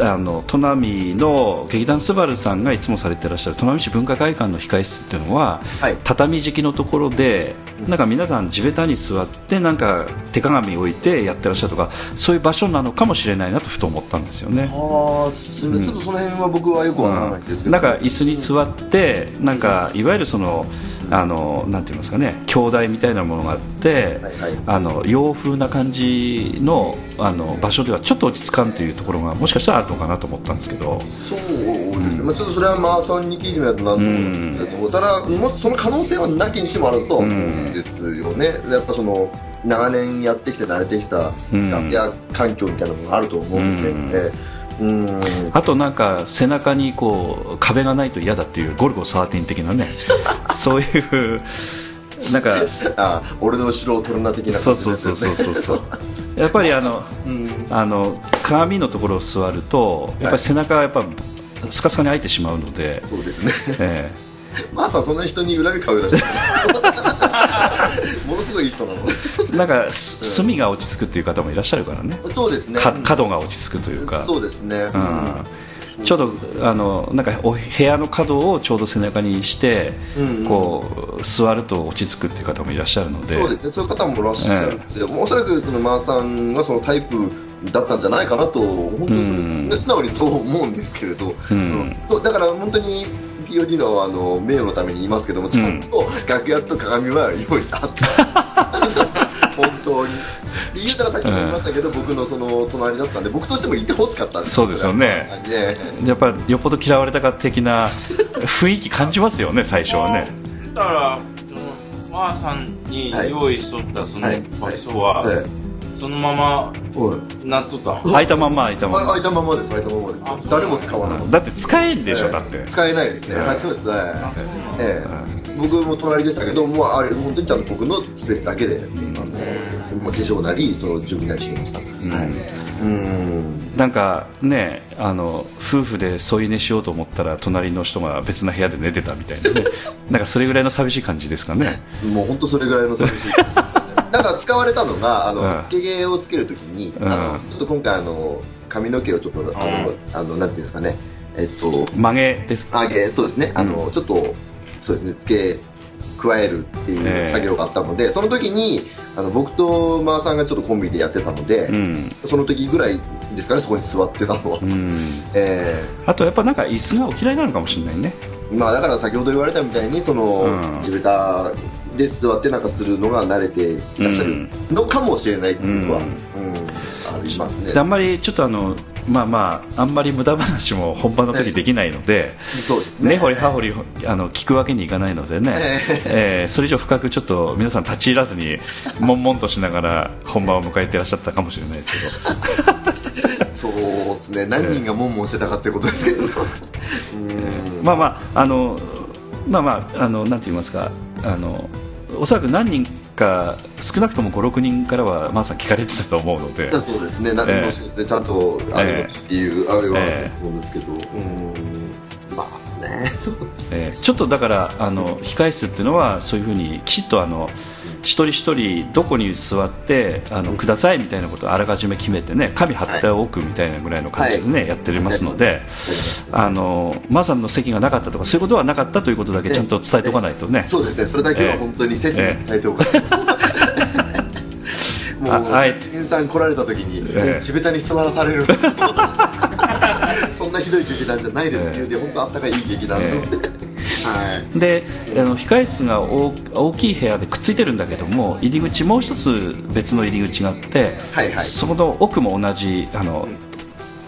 あの砺波の劇団スバルさんがいつもされてらっしゃる砺波市文化会館の控室っていうのは、はい。畳敷きのところでなんか皆さん地べたに座ってなんか手鏡置いてやってらっしゃるとかそういう場所なのかもしれないなとふと思ったんですよね。ああちょっとその辺は僕はよくわからないんですけど、なんか椅子に座ってなんかいわゆるそのあのなんて言いますかね兄弟みたいなものがあって、はいはい。あの洋風な感じのあの場所ではちょっと落ち着かんというところがもしかしたらあるのかなと思ったんですけど。そうですね、まあ、ちょっとそれはマーさんに聞いてみないとなんと思うんですけれども、ただもしその可能性はなきにしてもあるとは思うん。ですよね、やっぱその長年やってきて慣れてきたうん。楽屋環境みたいなものがあると思うので、うん。あとなんか背中にこう壁がないと嫌だっていうゴルゴ13的なね。<laughs> そういうなんか <laughs> あ俺の後ろを取るな的なそう感じそうそうですよねそうそうそう。やっぱりあのうん。あの鏡のところを座るとやっぱり背中がやっぱスカスカに開いてしまうので、そうですね。えマー <laughs> さんそんなに人に恨み買うらしいものすごいいい人なの。えなんかす隅が落ち着くっていう方もいらっしゃるからね。そうですね。か角が落ち着くというか。そうですね、うんちょうどあのなんかお部屋の角をちょうど背中にして、うんうん。こう座ると落ち着くっていう方もいらっしゃるので。そうですね。そういう方もいらっしゃる、でもおそらくそのマーさんはそのタイプだったんじゃないかなと本当にうん。素直にそう思うんですけれど、うん。とだから本当に POD のあの名誉のために言いますけどもちゃんと楽屋と鏡は用意してあった、<laughs> 本当に。で言うたらさっきも言いましたけど、僕のその隣だったんで僕としてもいてほしかったんですそうですよね。ねやっぱりよっぽど嫌われたか的な雰囲気感じますよね最初はね。だからそのマーさんに用意しとったそのはい。場所は、はいそのままなっとった空いたまんま空いたまんま。あ開いたままです。開いたままです。あ誰も使わなかった。だって使えんでしょ、ええ。だって。使えないですね、はいそうです。はい。あそうなん。だええ。僕も隣でしたけどもうあれ本当にちゃんと僕のスペースだけで、あのまあ、化粧なりその準備なりしてました、はい。うん。なんかねあの夫婦で添い寝しようと思ったら隣の人が別な部屋で寝てたみたいなね。<laughs> なんかそれぐらいの寂しい感じですかね。もう本当それぐらいの寂しいなんか使われたのがあの、うん。つけ毛をつけるときに、うん。あのちょっと今回あの髪の毛をちょっとあの、あのなんていうんですかね。えっと曲げです上げそうですね。あの、ちょっとそうですね。つけ加えるっていええう作業があったので、その時にあの僕とマーさんがちょっとコンビでやってたので、うん、その時ぐらいですかねそこに座ってたのは、うん、<laughs> えあとやっぱなんか椅子がお嫌いなのかもしれないね。えまあだから先ほど言われたみたいにその、うん。地べたで座ってなんかするのが慣れていらっしゃるのかもしれないっていうのは、ううんんありますね。であんまりちょっとあのまあまああんまり無駄話も <laughs> 本番の時できないので、そうですね。根掘り葉掘りあの聞くわけにいかないのでね、えーそれ以上深くちょっと皆さん立ち入らずに <laughs> 悶々としながら本番を迎えていらっしゃったかもしれないですけど。<laughs> そうですね。何人がモンモンしてたかってことですけど。うん。まあまああのまあまああのなんて言いますかあのおそらく何人か少なくとも56人からはまあさん聞かれてたと思うので。だそうですね。何ええもですね。ちゃんとあるべきっていうあれはあええると思うんですけど。うん。まあね。そうですね。えーちょっとだからあの控室っていうのはそういうふうにきちっとあの一人一人どこに座ってあのくださいみたいなことをあらかじめ決めてね紙貼っておくみたいなぐらいの感じでね、はい。やってますのであのマさんの席がなかったとかそういうことはなかったということだけちゃんと伝えておかないとね、そうですね。それだけは本当に切に伝えておかないと、<laughs> もうああえて店員さん来られた時に、ええ。地べたに座らされるんですよそんなひどい劇団じゃないですっていうで本当あったかいいい劇団なので、はい。であの控室が大大きい部屋でくっついてるんだけども入り口もう一つ別の入り口があって、はいはい。そこの奥も同じあの、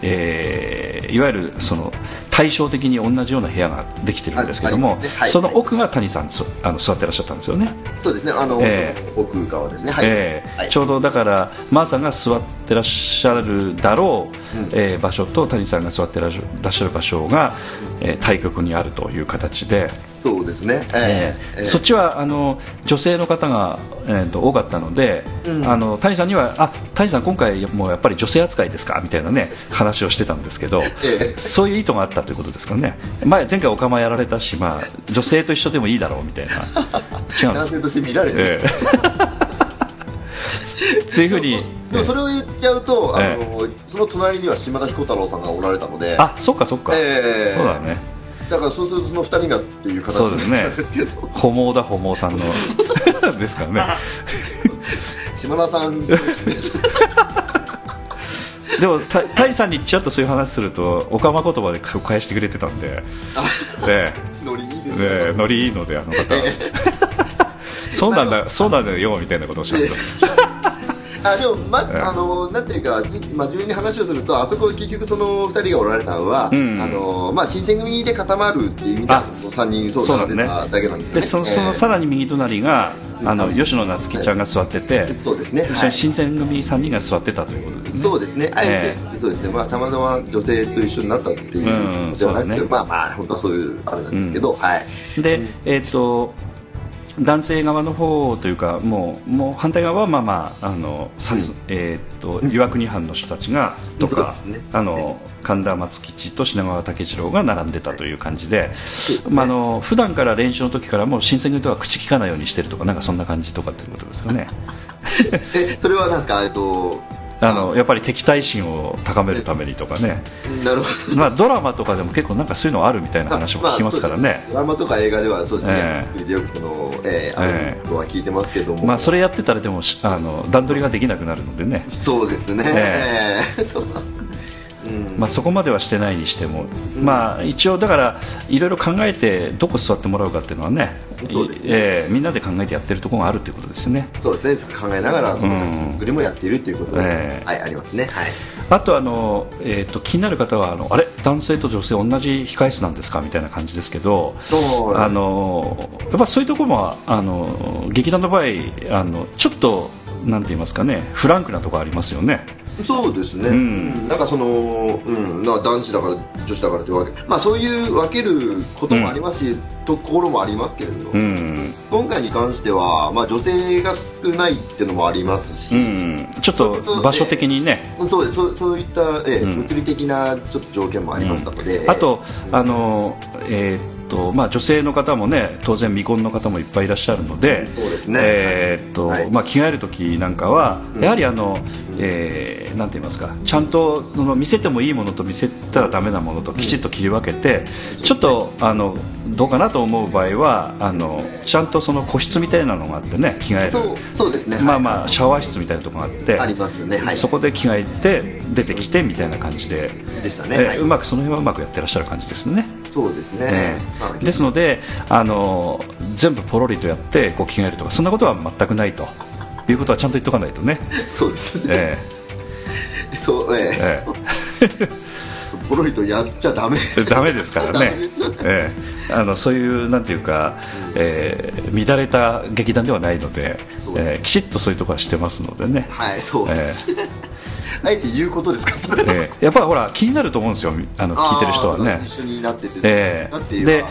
えーいわゆるその対照的に同じような部屋ができてるんですけどあも、ね。はい。その奥が谷さんそあの座ってらっしゃったんですよね、そうですね。あの、え奥側ですね。はい、えーはい。ちょうどだからマーさんが座ってらっしゃるだろう、うん。えー場所と谷さんが座ってらっしゃる場所が、えー対極にあるという形で。そうですね。ええ。ええ。そっちはあの女性の方が、えー、と多かったので、うん。あの谷さんにはあ谷さん、今回もうやっぱり女性扱いですかみたいなね話をしてたんですけど、ええ。そういう意図があったということですかね。前前回お釜やられたし、まあ、女性と一緒でもいいだろうみたいな。違うんです。男性として見られて、ええ。<laughs> っていうふうにでもそれを言っちゃうと、あえのその隣には島田彦太郎さんがおられたので。あそっかそっか、ええ。そうだね。だからそうするとその二人がっていう形そうですねなんですけど、ホモ <laughs> だホモさんの。<laughs> ですからね。島田さんでもた谷さんにちょっとそういう話するとおかま言葉で返してくれてたんで、ねノリいいですねよ、ノリいいのであの方。そうなんだそうなんだよみたいなことをおっしゃってあでもまず、ええあのなんていうかし真面目に話をするとあそこ結局その二人がおられたのは、うん。あのまあ新選組で固まるっていう意味ではあその三人相談が出ただけなんですよね。でそのそのさらに右隣があのうん吉野夏樹ちゃんが座っててええそうですね、はい。新選組3人が座ってたということですね。そうですね、あええて、そうですね、まあ、たまたま女性と一緒になったっていううんのではなくて、まあまあ、本当はそういうあれなんですけど、はい。で、えっ、と男性側の方というかもうもう反対側はまあまああの、さうん。えっ、と岩国藩の人たちがとか、ね。あの神田松吉と品川武次郎が並んでたという感じで、そうですね。まああの普段から練習の時からもう新選組とは口聞かないようにしてるとかなんかそんな感じとかっていうことですかね。え、それはなんですか、えっと、あのやっぱり敵対心を高めるためにとかね、なるほど。まあ、ドラマとかでも結構なんかそういうのあるみたいな話も聞きますからね。あそうドラマとか映画ではそうですね、ええ。作りでよくその、えー、あえるとは聞いてますけども、まあ、それやってたらでもしあの段取りができなくなるのでね、そうですね、ええ。ー <laughs> そううんまあ、そこまではしてないにしても、まあ、一応だからいろいろ考えてどこ座ってもらうかっていうのはねそうですね。ええみんなで考えてやってるところがあるということですね。そうですね、考えながら、そのうん。作りもやっているということで、ええ。はい、ありますね。はい。あとあの、えー、と気になる方はあのあれ？男性と女性同じ控室なんですか？みたいな感じですけどそうあのやっぱそういうところもあの劇団の場合あのちょっとなんて言いますかねフランクなところありますよねそうですね、うん。うん。なんかその、うん、な男子だから女子だからというわけ、まあそういう分けることもありますし、ところもありますけれど、うん、今回に関しては、まあ女性が少ないっていうのもありますし、うん、ちょっと場所的にね。そうです。そうそういった、ええうん。物理的なちょっと条件もありましたので、あと、あのえーっとまあ、女性の方もね当然未婚の方もいっぱいいらっしゃるので、そうですね。えーっとはい。まあ、着替える時なんかは、うん。やはりあの、えーなんて言いますかちゃんとその見せてもいいものと見せたらダメなものときちっと切り分けて、ちょっとあのどうかなと思う場合はあのちゃんとその個室みたいなのがあってね着替える。そうそうですね。まあはい。まあシャワー室みたいなところがあってありますね。はい。そこで着替えて出てきてみたいな感じで、でしたね、えーはいうまくその辺はうまくやってらっしゃる感じですね。そうですね、えまあーですのであの全部ポロリとやってこう着替えるとかそんなことは全くないと。いうことはちゃんと言っとかないとね、<laughs> そうですね、え <laughs> そうえーええ。<laughs> ポロリとやっちゃダメ。ーダメですからダね。えーあのそういうなんていうか、えー乱れた劇団ではないので、そうです。えーきちっとそういうところはしてますのでね。はいそうです、あえて言うことですかそれえーやっぱりほら気になると思うんですよあの聞いてる人はね。一緒になっててえだっていうえで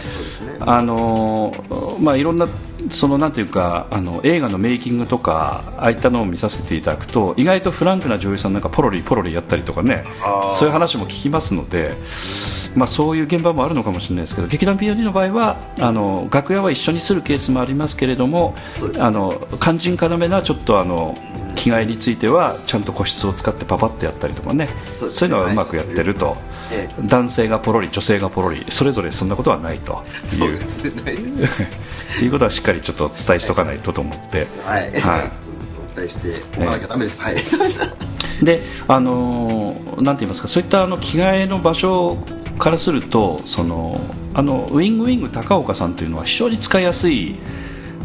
あのーまあいろんなそのなんていうかあの映画のメイキングとかああいったのを見させていただくと意外とフランクな女優さんなんかポロリポロリやったりとかねそういう話も聞きますので、まあ、そういう現場もあるのかもしれないですけど劇団 POD の場合はあの楽屋は一緒にするケースもありますけれどもあの肝心要なちょっとあの着替えについてはちゃんと個室を使ってパパッとやったりとかね。そうね。いうのはうまくやってると、え男性がポロリ女性がポロリそれぞれそんなことはないという。<laughs> いうことはしっかりちょっとお伝えしておかないとと思って、はい、はお伝えしておかなきゃダメです、はい。い、で、あのーなんて言いますかそういったあの着替えの場所からするとそのあのウィングウィング高岡さんというのは非常に使いやすい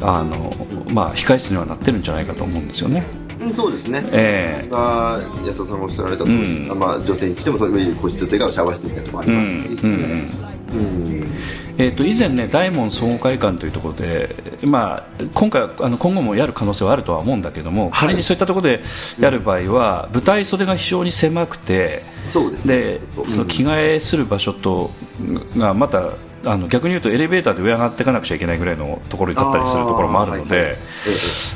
あの、まあ、控室にはなってるんじゃないかと思うんですよね。うんそうですね。えが安田さんがおっしゃられた通り、うん。まあ、女性に来てもそういう個室というかシャワー室みたいなところありますし、うんうんうん。うん。えー、と以前ね大門総合会館というところで、まあ、今回はあの今後もやる可能性はあるとは思うんだけども、仮にそういったところでやる場合は、舞台袖が非常に狭くてそうですね。でその着替えする場所とがまたあの逆に言うとエレベーターで上上がっていかなくちゃいけないぐらいのところに立ったりするところもあるのあーはいはい。でえ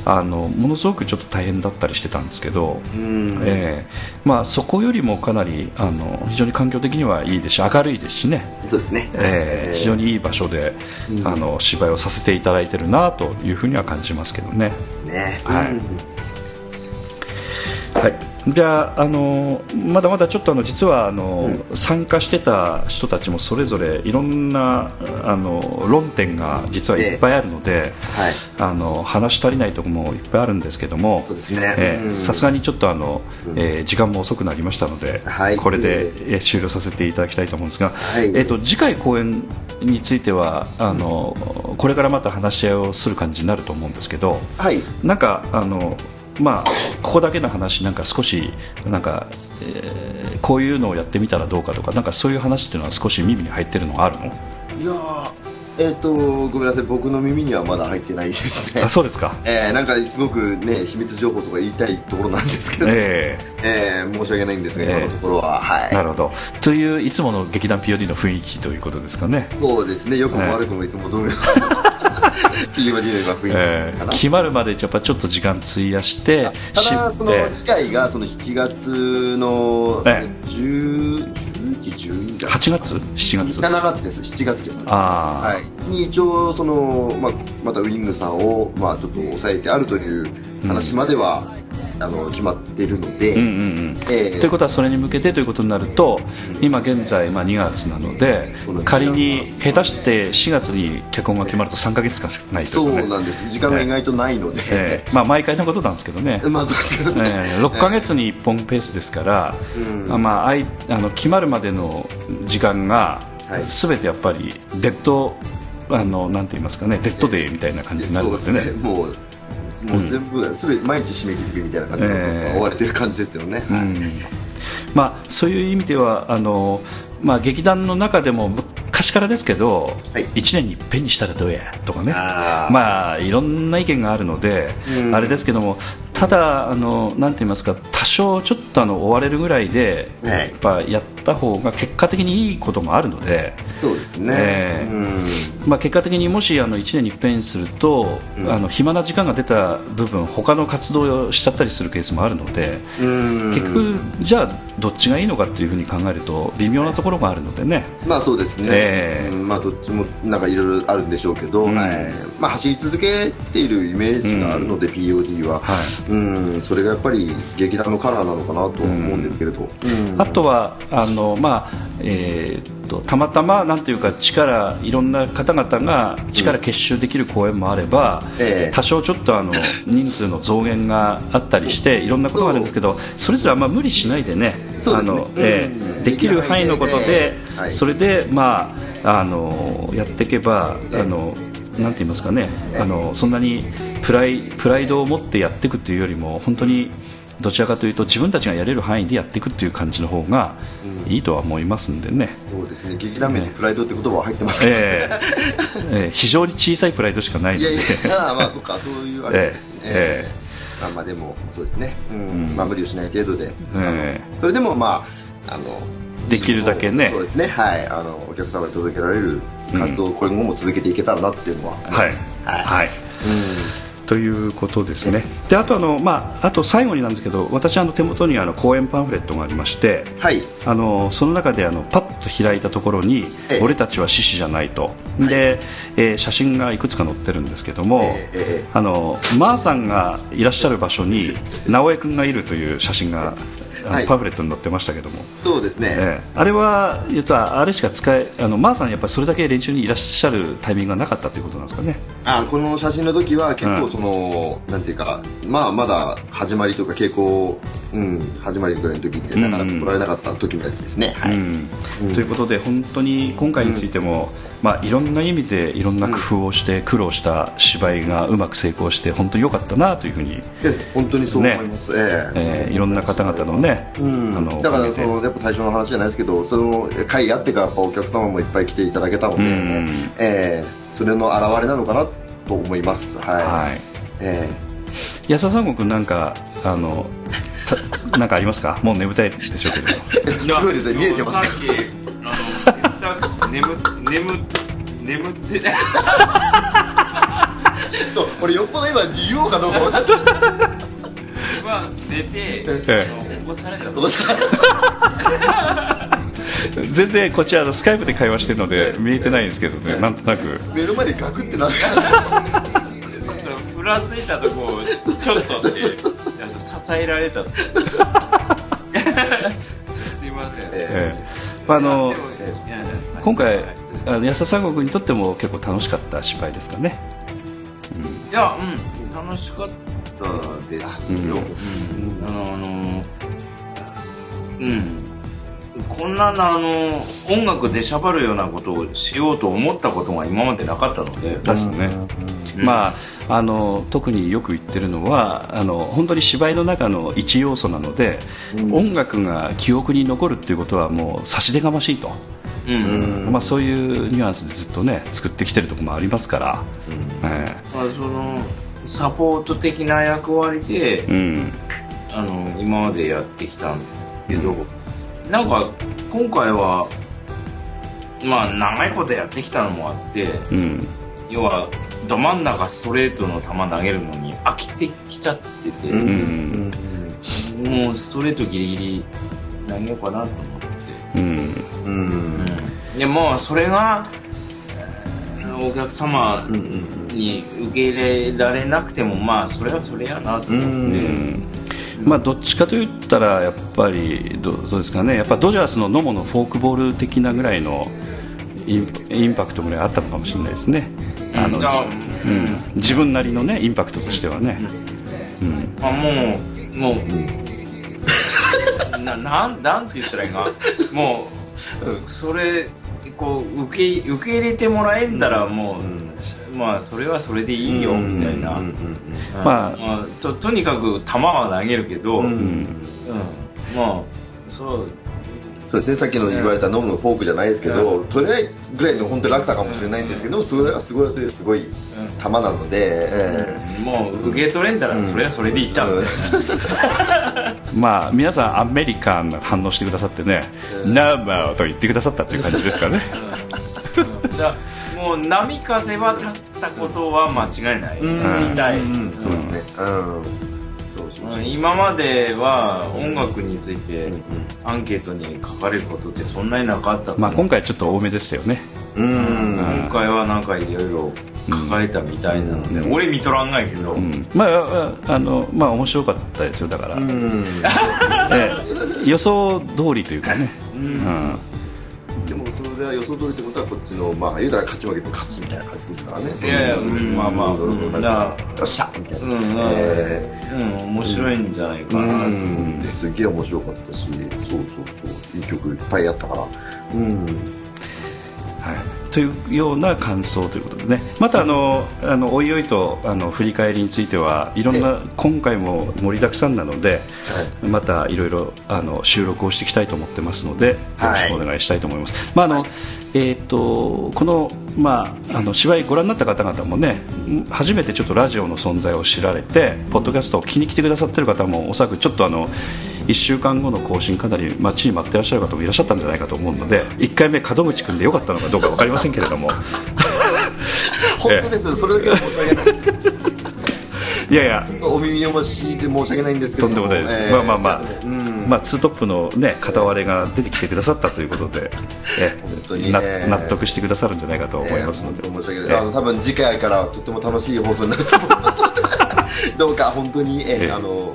あのものすごくちょっと大変だったりしてたんですけど、ん。えーまあ、そこよりもかなりあの非常に環境的にはいいですし明るいですしね。そうですね、えー非常にいい場所で、あの芝居をさせていただいてるなというふうには感じますけどね。ですね。はい。うん。はいじゃあ、あのまだまだちょっとあの実はあの、参加してた人たちもそれぞれいろんなあの論点が実はいっぱいあるので、はい。あの話し足りないところもいっぱいあるんですけどもそうですね。うん。えーさすがにちょっとあの、えー時間も遅くなりましたので、はい。これで、えー終了させていただきたいと思うんですが、はい。えー、と次回公演についてはあのこれからまた話し合いをする感じになると思うんですけどはい。なんかあのまあここだけの話なんか少しなんか、えーこういうのをやってみたらどうかとかなんかそういう話っていうのは少し耳に入ってるのがあるの？いやーえっ、とごめんなさい僕の耳にはまだ入ってないですね。あそうですか。<laughs> えー、なんかすごくね秘密情報とか言いたいところなんですけど、ええー申し訳ないんですが、ええ今のところは。はい。えなるほど。といういつもの劇団 POD の雰囲気ということですかね。そうですね。よくも悪くもいつも通りの POD の今雰囲えー気かな、決まるまでやっぱちょっと時間費やしてただそのえー。次回がその7月のえ10 10時12だ。8月？7月？7月です。7月です。ああ、はい、に一応その、まあ、またウィングさんを、まあ、ちょっと抑えてあるという話までは、あの決まっているので、うんうんうん。ええ。ということはそれに向けてということになると今現在まあ2月なので仮に下手して4月に脚本が決まると3か月しかないとそいうなんです。時間が意外とないので、ええ。まあ毎回のことなんですけどね。<laughs> まあそうですね、えー6か月に1本ペースですから、あまあ、あいあの決まるまでの時間がはい。全てやっぱりデッドあのなんて言いますかねデッドデーみたいな感じになるそうのでね。ですね。もうもう全部すべて毎日締め切りみたいな感じでええ追われてる感じですよね、まあ、そういう意味ではあの、まあ、劇団の中でも昔からですけど、はい。1年に一遍にしたらどうやとかね。まあ、いろんな意見があるので、うん。あれですけどもただあの、なんて言いますか多少ちょっとあの追われるぐらいで、はい。やっぱやった方が結果的にいいこともあるので。そうですね、ええ。うん。まあ、結果的にもしあの1年に一遍すると、あの暇な時間が出た部分他の活動をしちゃったりするケースもあるので、うん。結局、じゃあどっちがいいのかっていうふうに考えると微妙なところがあるのでね、まあそうですね、ええ。うん。まあどっちもなんかいろいろあるんでしょうけど、ん。はい。まあ走り続けているイメージがあるので、POD は、はうん、それがやっぱり劇団のカラーなのかなとは思うんですけれど、うん。あとはあの、まあえーっとたまたまなんていうか力いろんな方々が力結集できる公演もあれば、ええ。多少ちょっとあの人数の増減があったりしていろんなことがあるんですけどそれぞれあんま無理しないでねできる範囲のことで、ええはいそれで、まあ、あのやっていけばあのなんて言いますかねあのそんなにプライプライドを持ってやっていくっていうよりも本当にどちらかというと自分たちがやれる範囲でやっていくっていう感じの方がいいとは思いますんでね、そうですね。劇団名にプライドって言葉は入ってますけど、ええ。ええ。非常に小さいプライドしかないので。いやいや。まあそっか。そういうあれですね、ええ。ええ。まあまあでもそうですね、うん。うん。まあ無理をしない程度で、えそれでもまああのできるだけね。そうですね。はい。あのお客様に届けられる活動をこれ後も続けていけたらなっていうのは思いはい。はい。はい、ということですね。であとあの、まあ、あと最後になんですけど私あの手元にあの講演パンフレットがありましてはい。あのその中であのパッと開いたところにええ「俺たちは獅子じゃないと」で、えー写真がいくつか載ってるんですけども、ええええあのマーさんがいらっしゃる場所に直江君がいるという写真があのはい。パンフレットに載ってましたけども、そうですね、ええ。あれは実はあれしか使えあのマーさんやっぱりそれだけ練習にいらっしゃるタイミングがなかったということなんですかねあこの写真の時は結うん。構その、なんていうかまあまだ始まりとか傾向うん始まりぐらいの時になかなか来られなかった時のやつですね、はい、うん。ということで本当に今回についても、まあ、いろんな意味でいろんな工夫をして苦労した芝居がうまく成功して本当に良かったなというふうに、え本当にそう思います、ええ。えーいろんな方々のね、うん。あのだからそのやっぱ最初の話じゃないですけどその会あってからやっぱお客様もいっぱい来ていただけたので、うえそれの表れなのかなと思います。はい、はい。え安田三国君なんかあのたなんかありますか？もう眠たいでしょうけど。すごいですね。見えてますさっきあの眠た眠眠眠って。えそう俺よっぽど今言おうかどうか分かっては寝てえあの起こされた全然こっちはあのスカイプで会話してるので見えてないんですけどねなんとなく。目の前でガクってなったふらついたとこをちょっとってあの支えられた。すいません、ええ。えあのでもいやいや今回はいあの安田三国君にとっても結構楽しかった芝居ですかね。いやうん楽しかったですよ、うん。うん。あのあのうんこんなあの音楽でしゃばるようなことをしようと思ったことが今までなかったので、ですね、まあ、あの特によく言ってるのはあの本当に芝居の中の一要素なので、音楽が記憶に残るっていうことはもう差し出がましいと、うん。まあ、そういうニュアンスでずっとね作ってきてるところもありますから、えまあ、そのサポート的な役割でえうん。あの今までやってきたんだけど、なんか今回はまあ長いことやってきたのもあってうん。要はど真ん中ストレートの球投げるのに飽きてきちゃってて、うん。もうストレートギリギリ投げようかなと思って、うん。うん。うん、でもそれがえーお客様に受け入れられなくてもまあそれはそれやなと思って、うんまあ、どっちかと言ったらやっぱりどそうですかね。やっぱドジャースの野茂のフォークボール的なぐらいのインインパクトぐらいあったのかもしれないですね。あの、うん。あうん、自分なりのねインパクトとしてはね、うん。あもうもう。<laughs> ななんなんて言ったらいいか。もう、それこう受け受け入れてもらえんだらもう、まあそれはそれでいいよみたいな、うん。まあまあととにかく球は投げるけど、うん。うん。まあそう。そうですね。さっきの言われた飲むのフォークじゃないですけど、取れないぐらいの本当落差かもしれないんですけどそれがすごいそれすごい球なので、えもう受け取れんだらそれはそれでいいじゃん、うん。まあ皆さんアメリカンな反応してくださってね「ナーマー」と言ってくださったっていう感じですかねもう波風は立ったことは間違いない、うん。みたい、うん。そうですね。うん。そうそうう。ん。今までは音楽についてアンケートに書かれることってそんなになかったとまあ今回ちょっと多めでしたよね。うん。今回はなんかいろいろ書かれたみたいなので、俺見とらんないけど、うん。まあああのまあ面白かったですよだから、<laughs> 予想通りというかね、うんでもそれは予想通りってことはこっちのまあ言うたら勝ち負けと勝ちみたいな感じですからね。いやいやうんまあまあ。うんなんかよっしゃみたいな。うん面白いんじゃないかーなすげえ面白かったしそうそうそう。いい曲いっぱいやったから。うんはい、というような感想ということでね。またあのあのおいおいとあの振り返りについてはいろんな今回も盛りだくさんなので、またいろいろあの収録をしていきたいと思ってますのでよろしくお願いしたいと思います。まああのえー、とこの,、まあ、あの芝居ご覧になった方々もね初めてちょっとラジオの存在を知られてポッドキャストを気に来てくださってる方もおそらくちょっとあの1週間後の更新かなり待ちに待ってらっしゃる方もいらっしゃったんじゃないかと思うので1回目門口君でよかったのかどうか分かりませんけれども。本当です、それだけは申し訳ないですいやいや。お耳汚しで申し訳ないんですけどとんでもないです、えーまあまあまあ、うんまあツートップのね片割れが出てきてくださったということで、<laughs> え本当にね。な納得してくださるんじゃないかと思いますので、えーあの多分次回からとっても楽しい放送になると思います。のでどうか本当に、えーええ。あの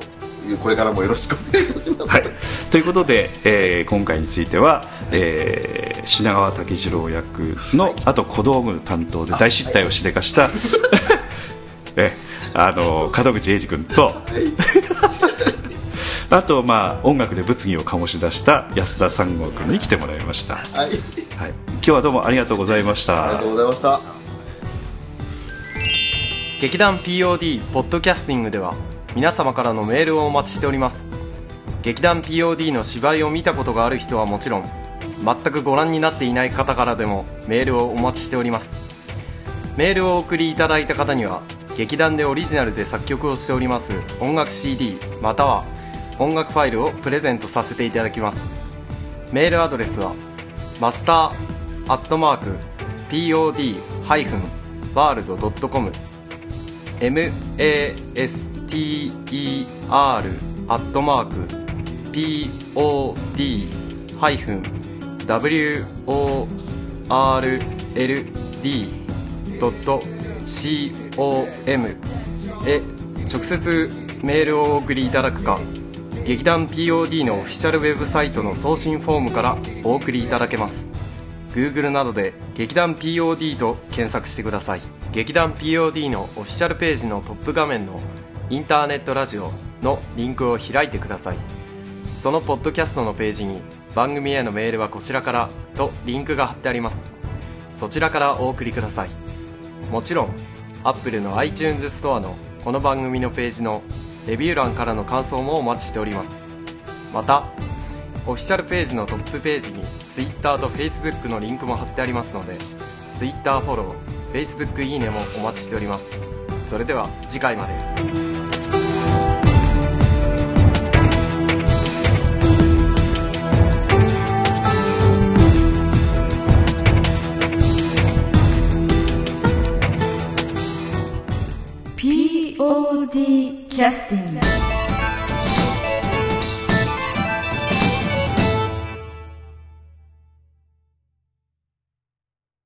これからもよろしくお願いいたします、はい、ということで、えー今回については、えー品川武次郎役の、あと小道具担当で大失態をしでかした、<laughs> えあの門口英二君と、あと、まあ、音楽で物議を醸し出した安田三郷君に来てもらいました、はい、はい、今日はどうもありがとうございました。ありがとうございました。劇団 POD ポッドキャスティングでは皆様からのメールをお待ちしております。劇団 POD の芝居を見たことがある人はもちろん全くご覧になっていない方からでもメールをお待ちしております。メールをお送りいただいた方には劇団でオリジナルで作曲をしております音楽 CD または音楽ファイルをプレゼントさせていただきます。メールアドレスはマスターアットマーク POD-world.com master アットマーク pod-world.com へ直接メールをお送りいただくか劇団 POD のオフィシャルウェブサイトの送信フォームからお送りいただけます。Google などで劇団 POD と検索してください。劇団 POD のオフィシャルページのトップ画面のインターネットラジオのリンクを開いてください。そのポッドキャストのページに番組へのメールはこちらからとリンクが貼ってあります。そちらからお送りください。もちろん Apple の iTunes ストアのこの番組のページのレビュー欄からの感想もお待ちしております。またオフィシャルページのトップページに Twitter と Facebook のリンクも貼ってありますので Twitter フォロー Facebook いいねもお待ちしております。それでは次回まで。POD キャスティング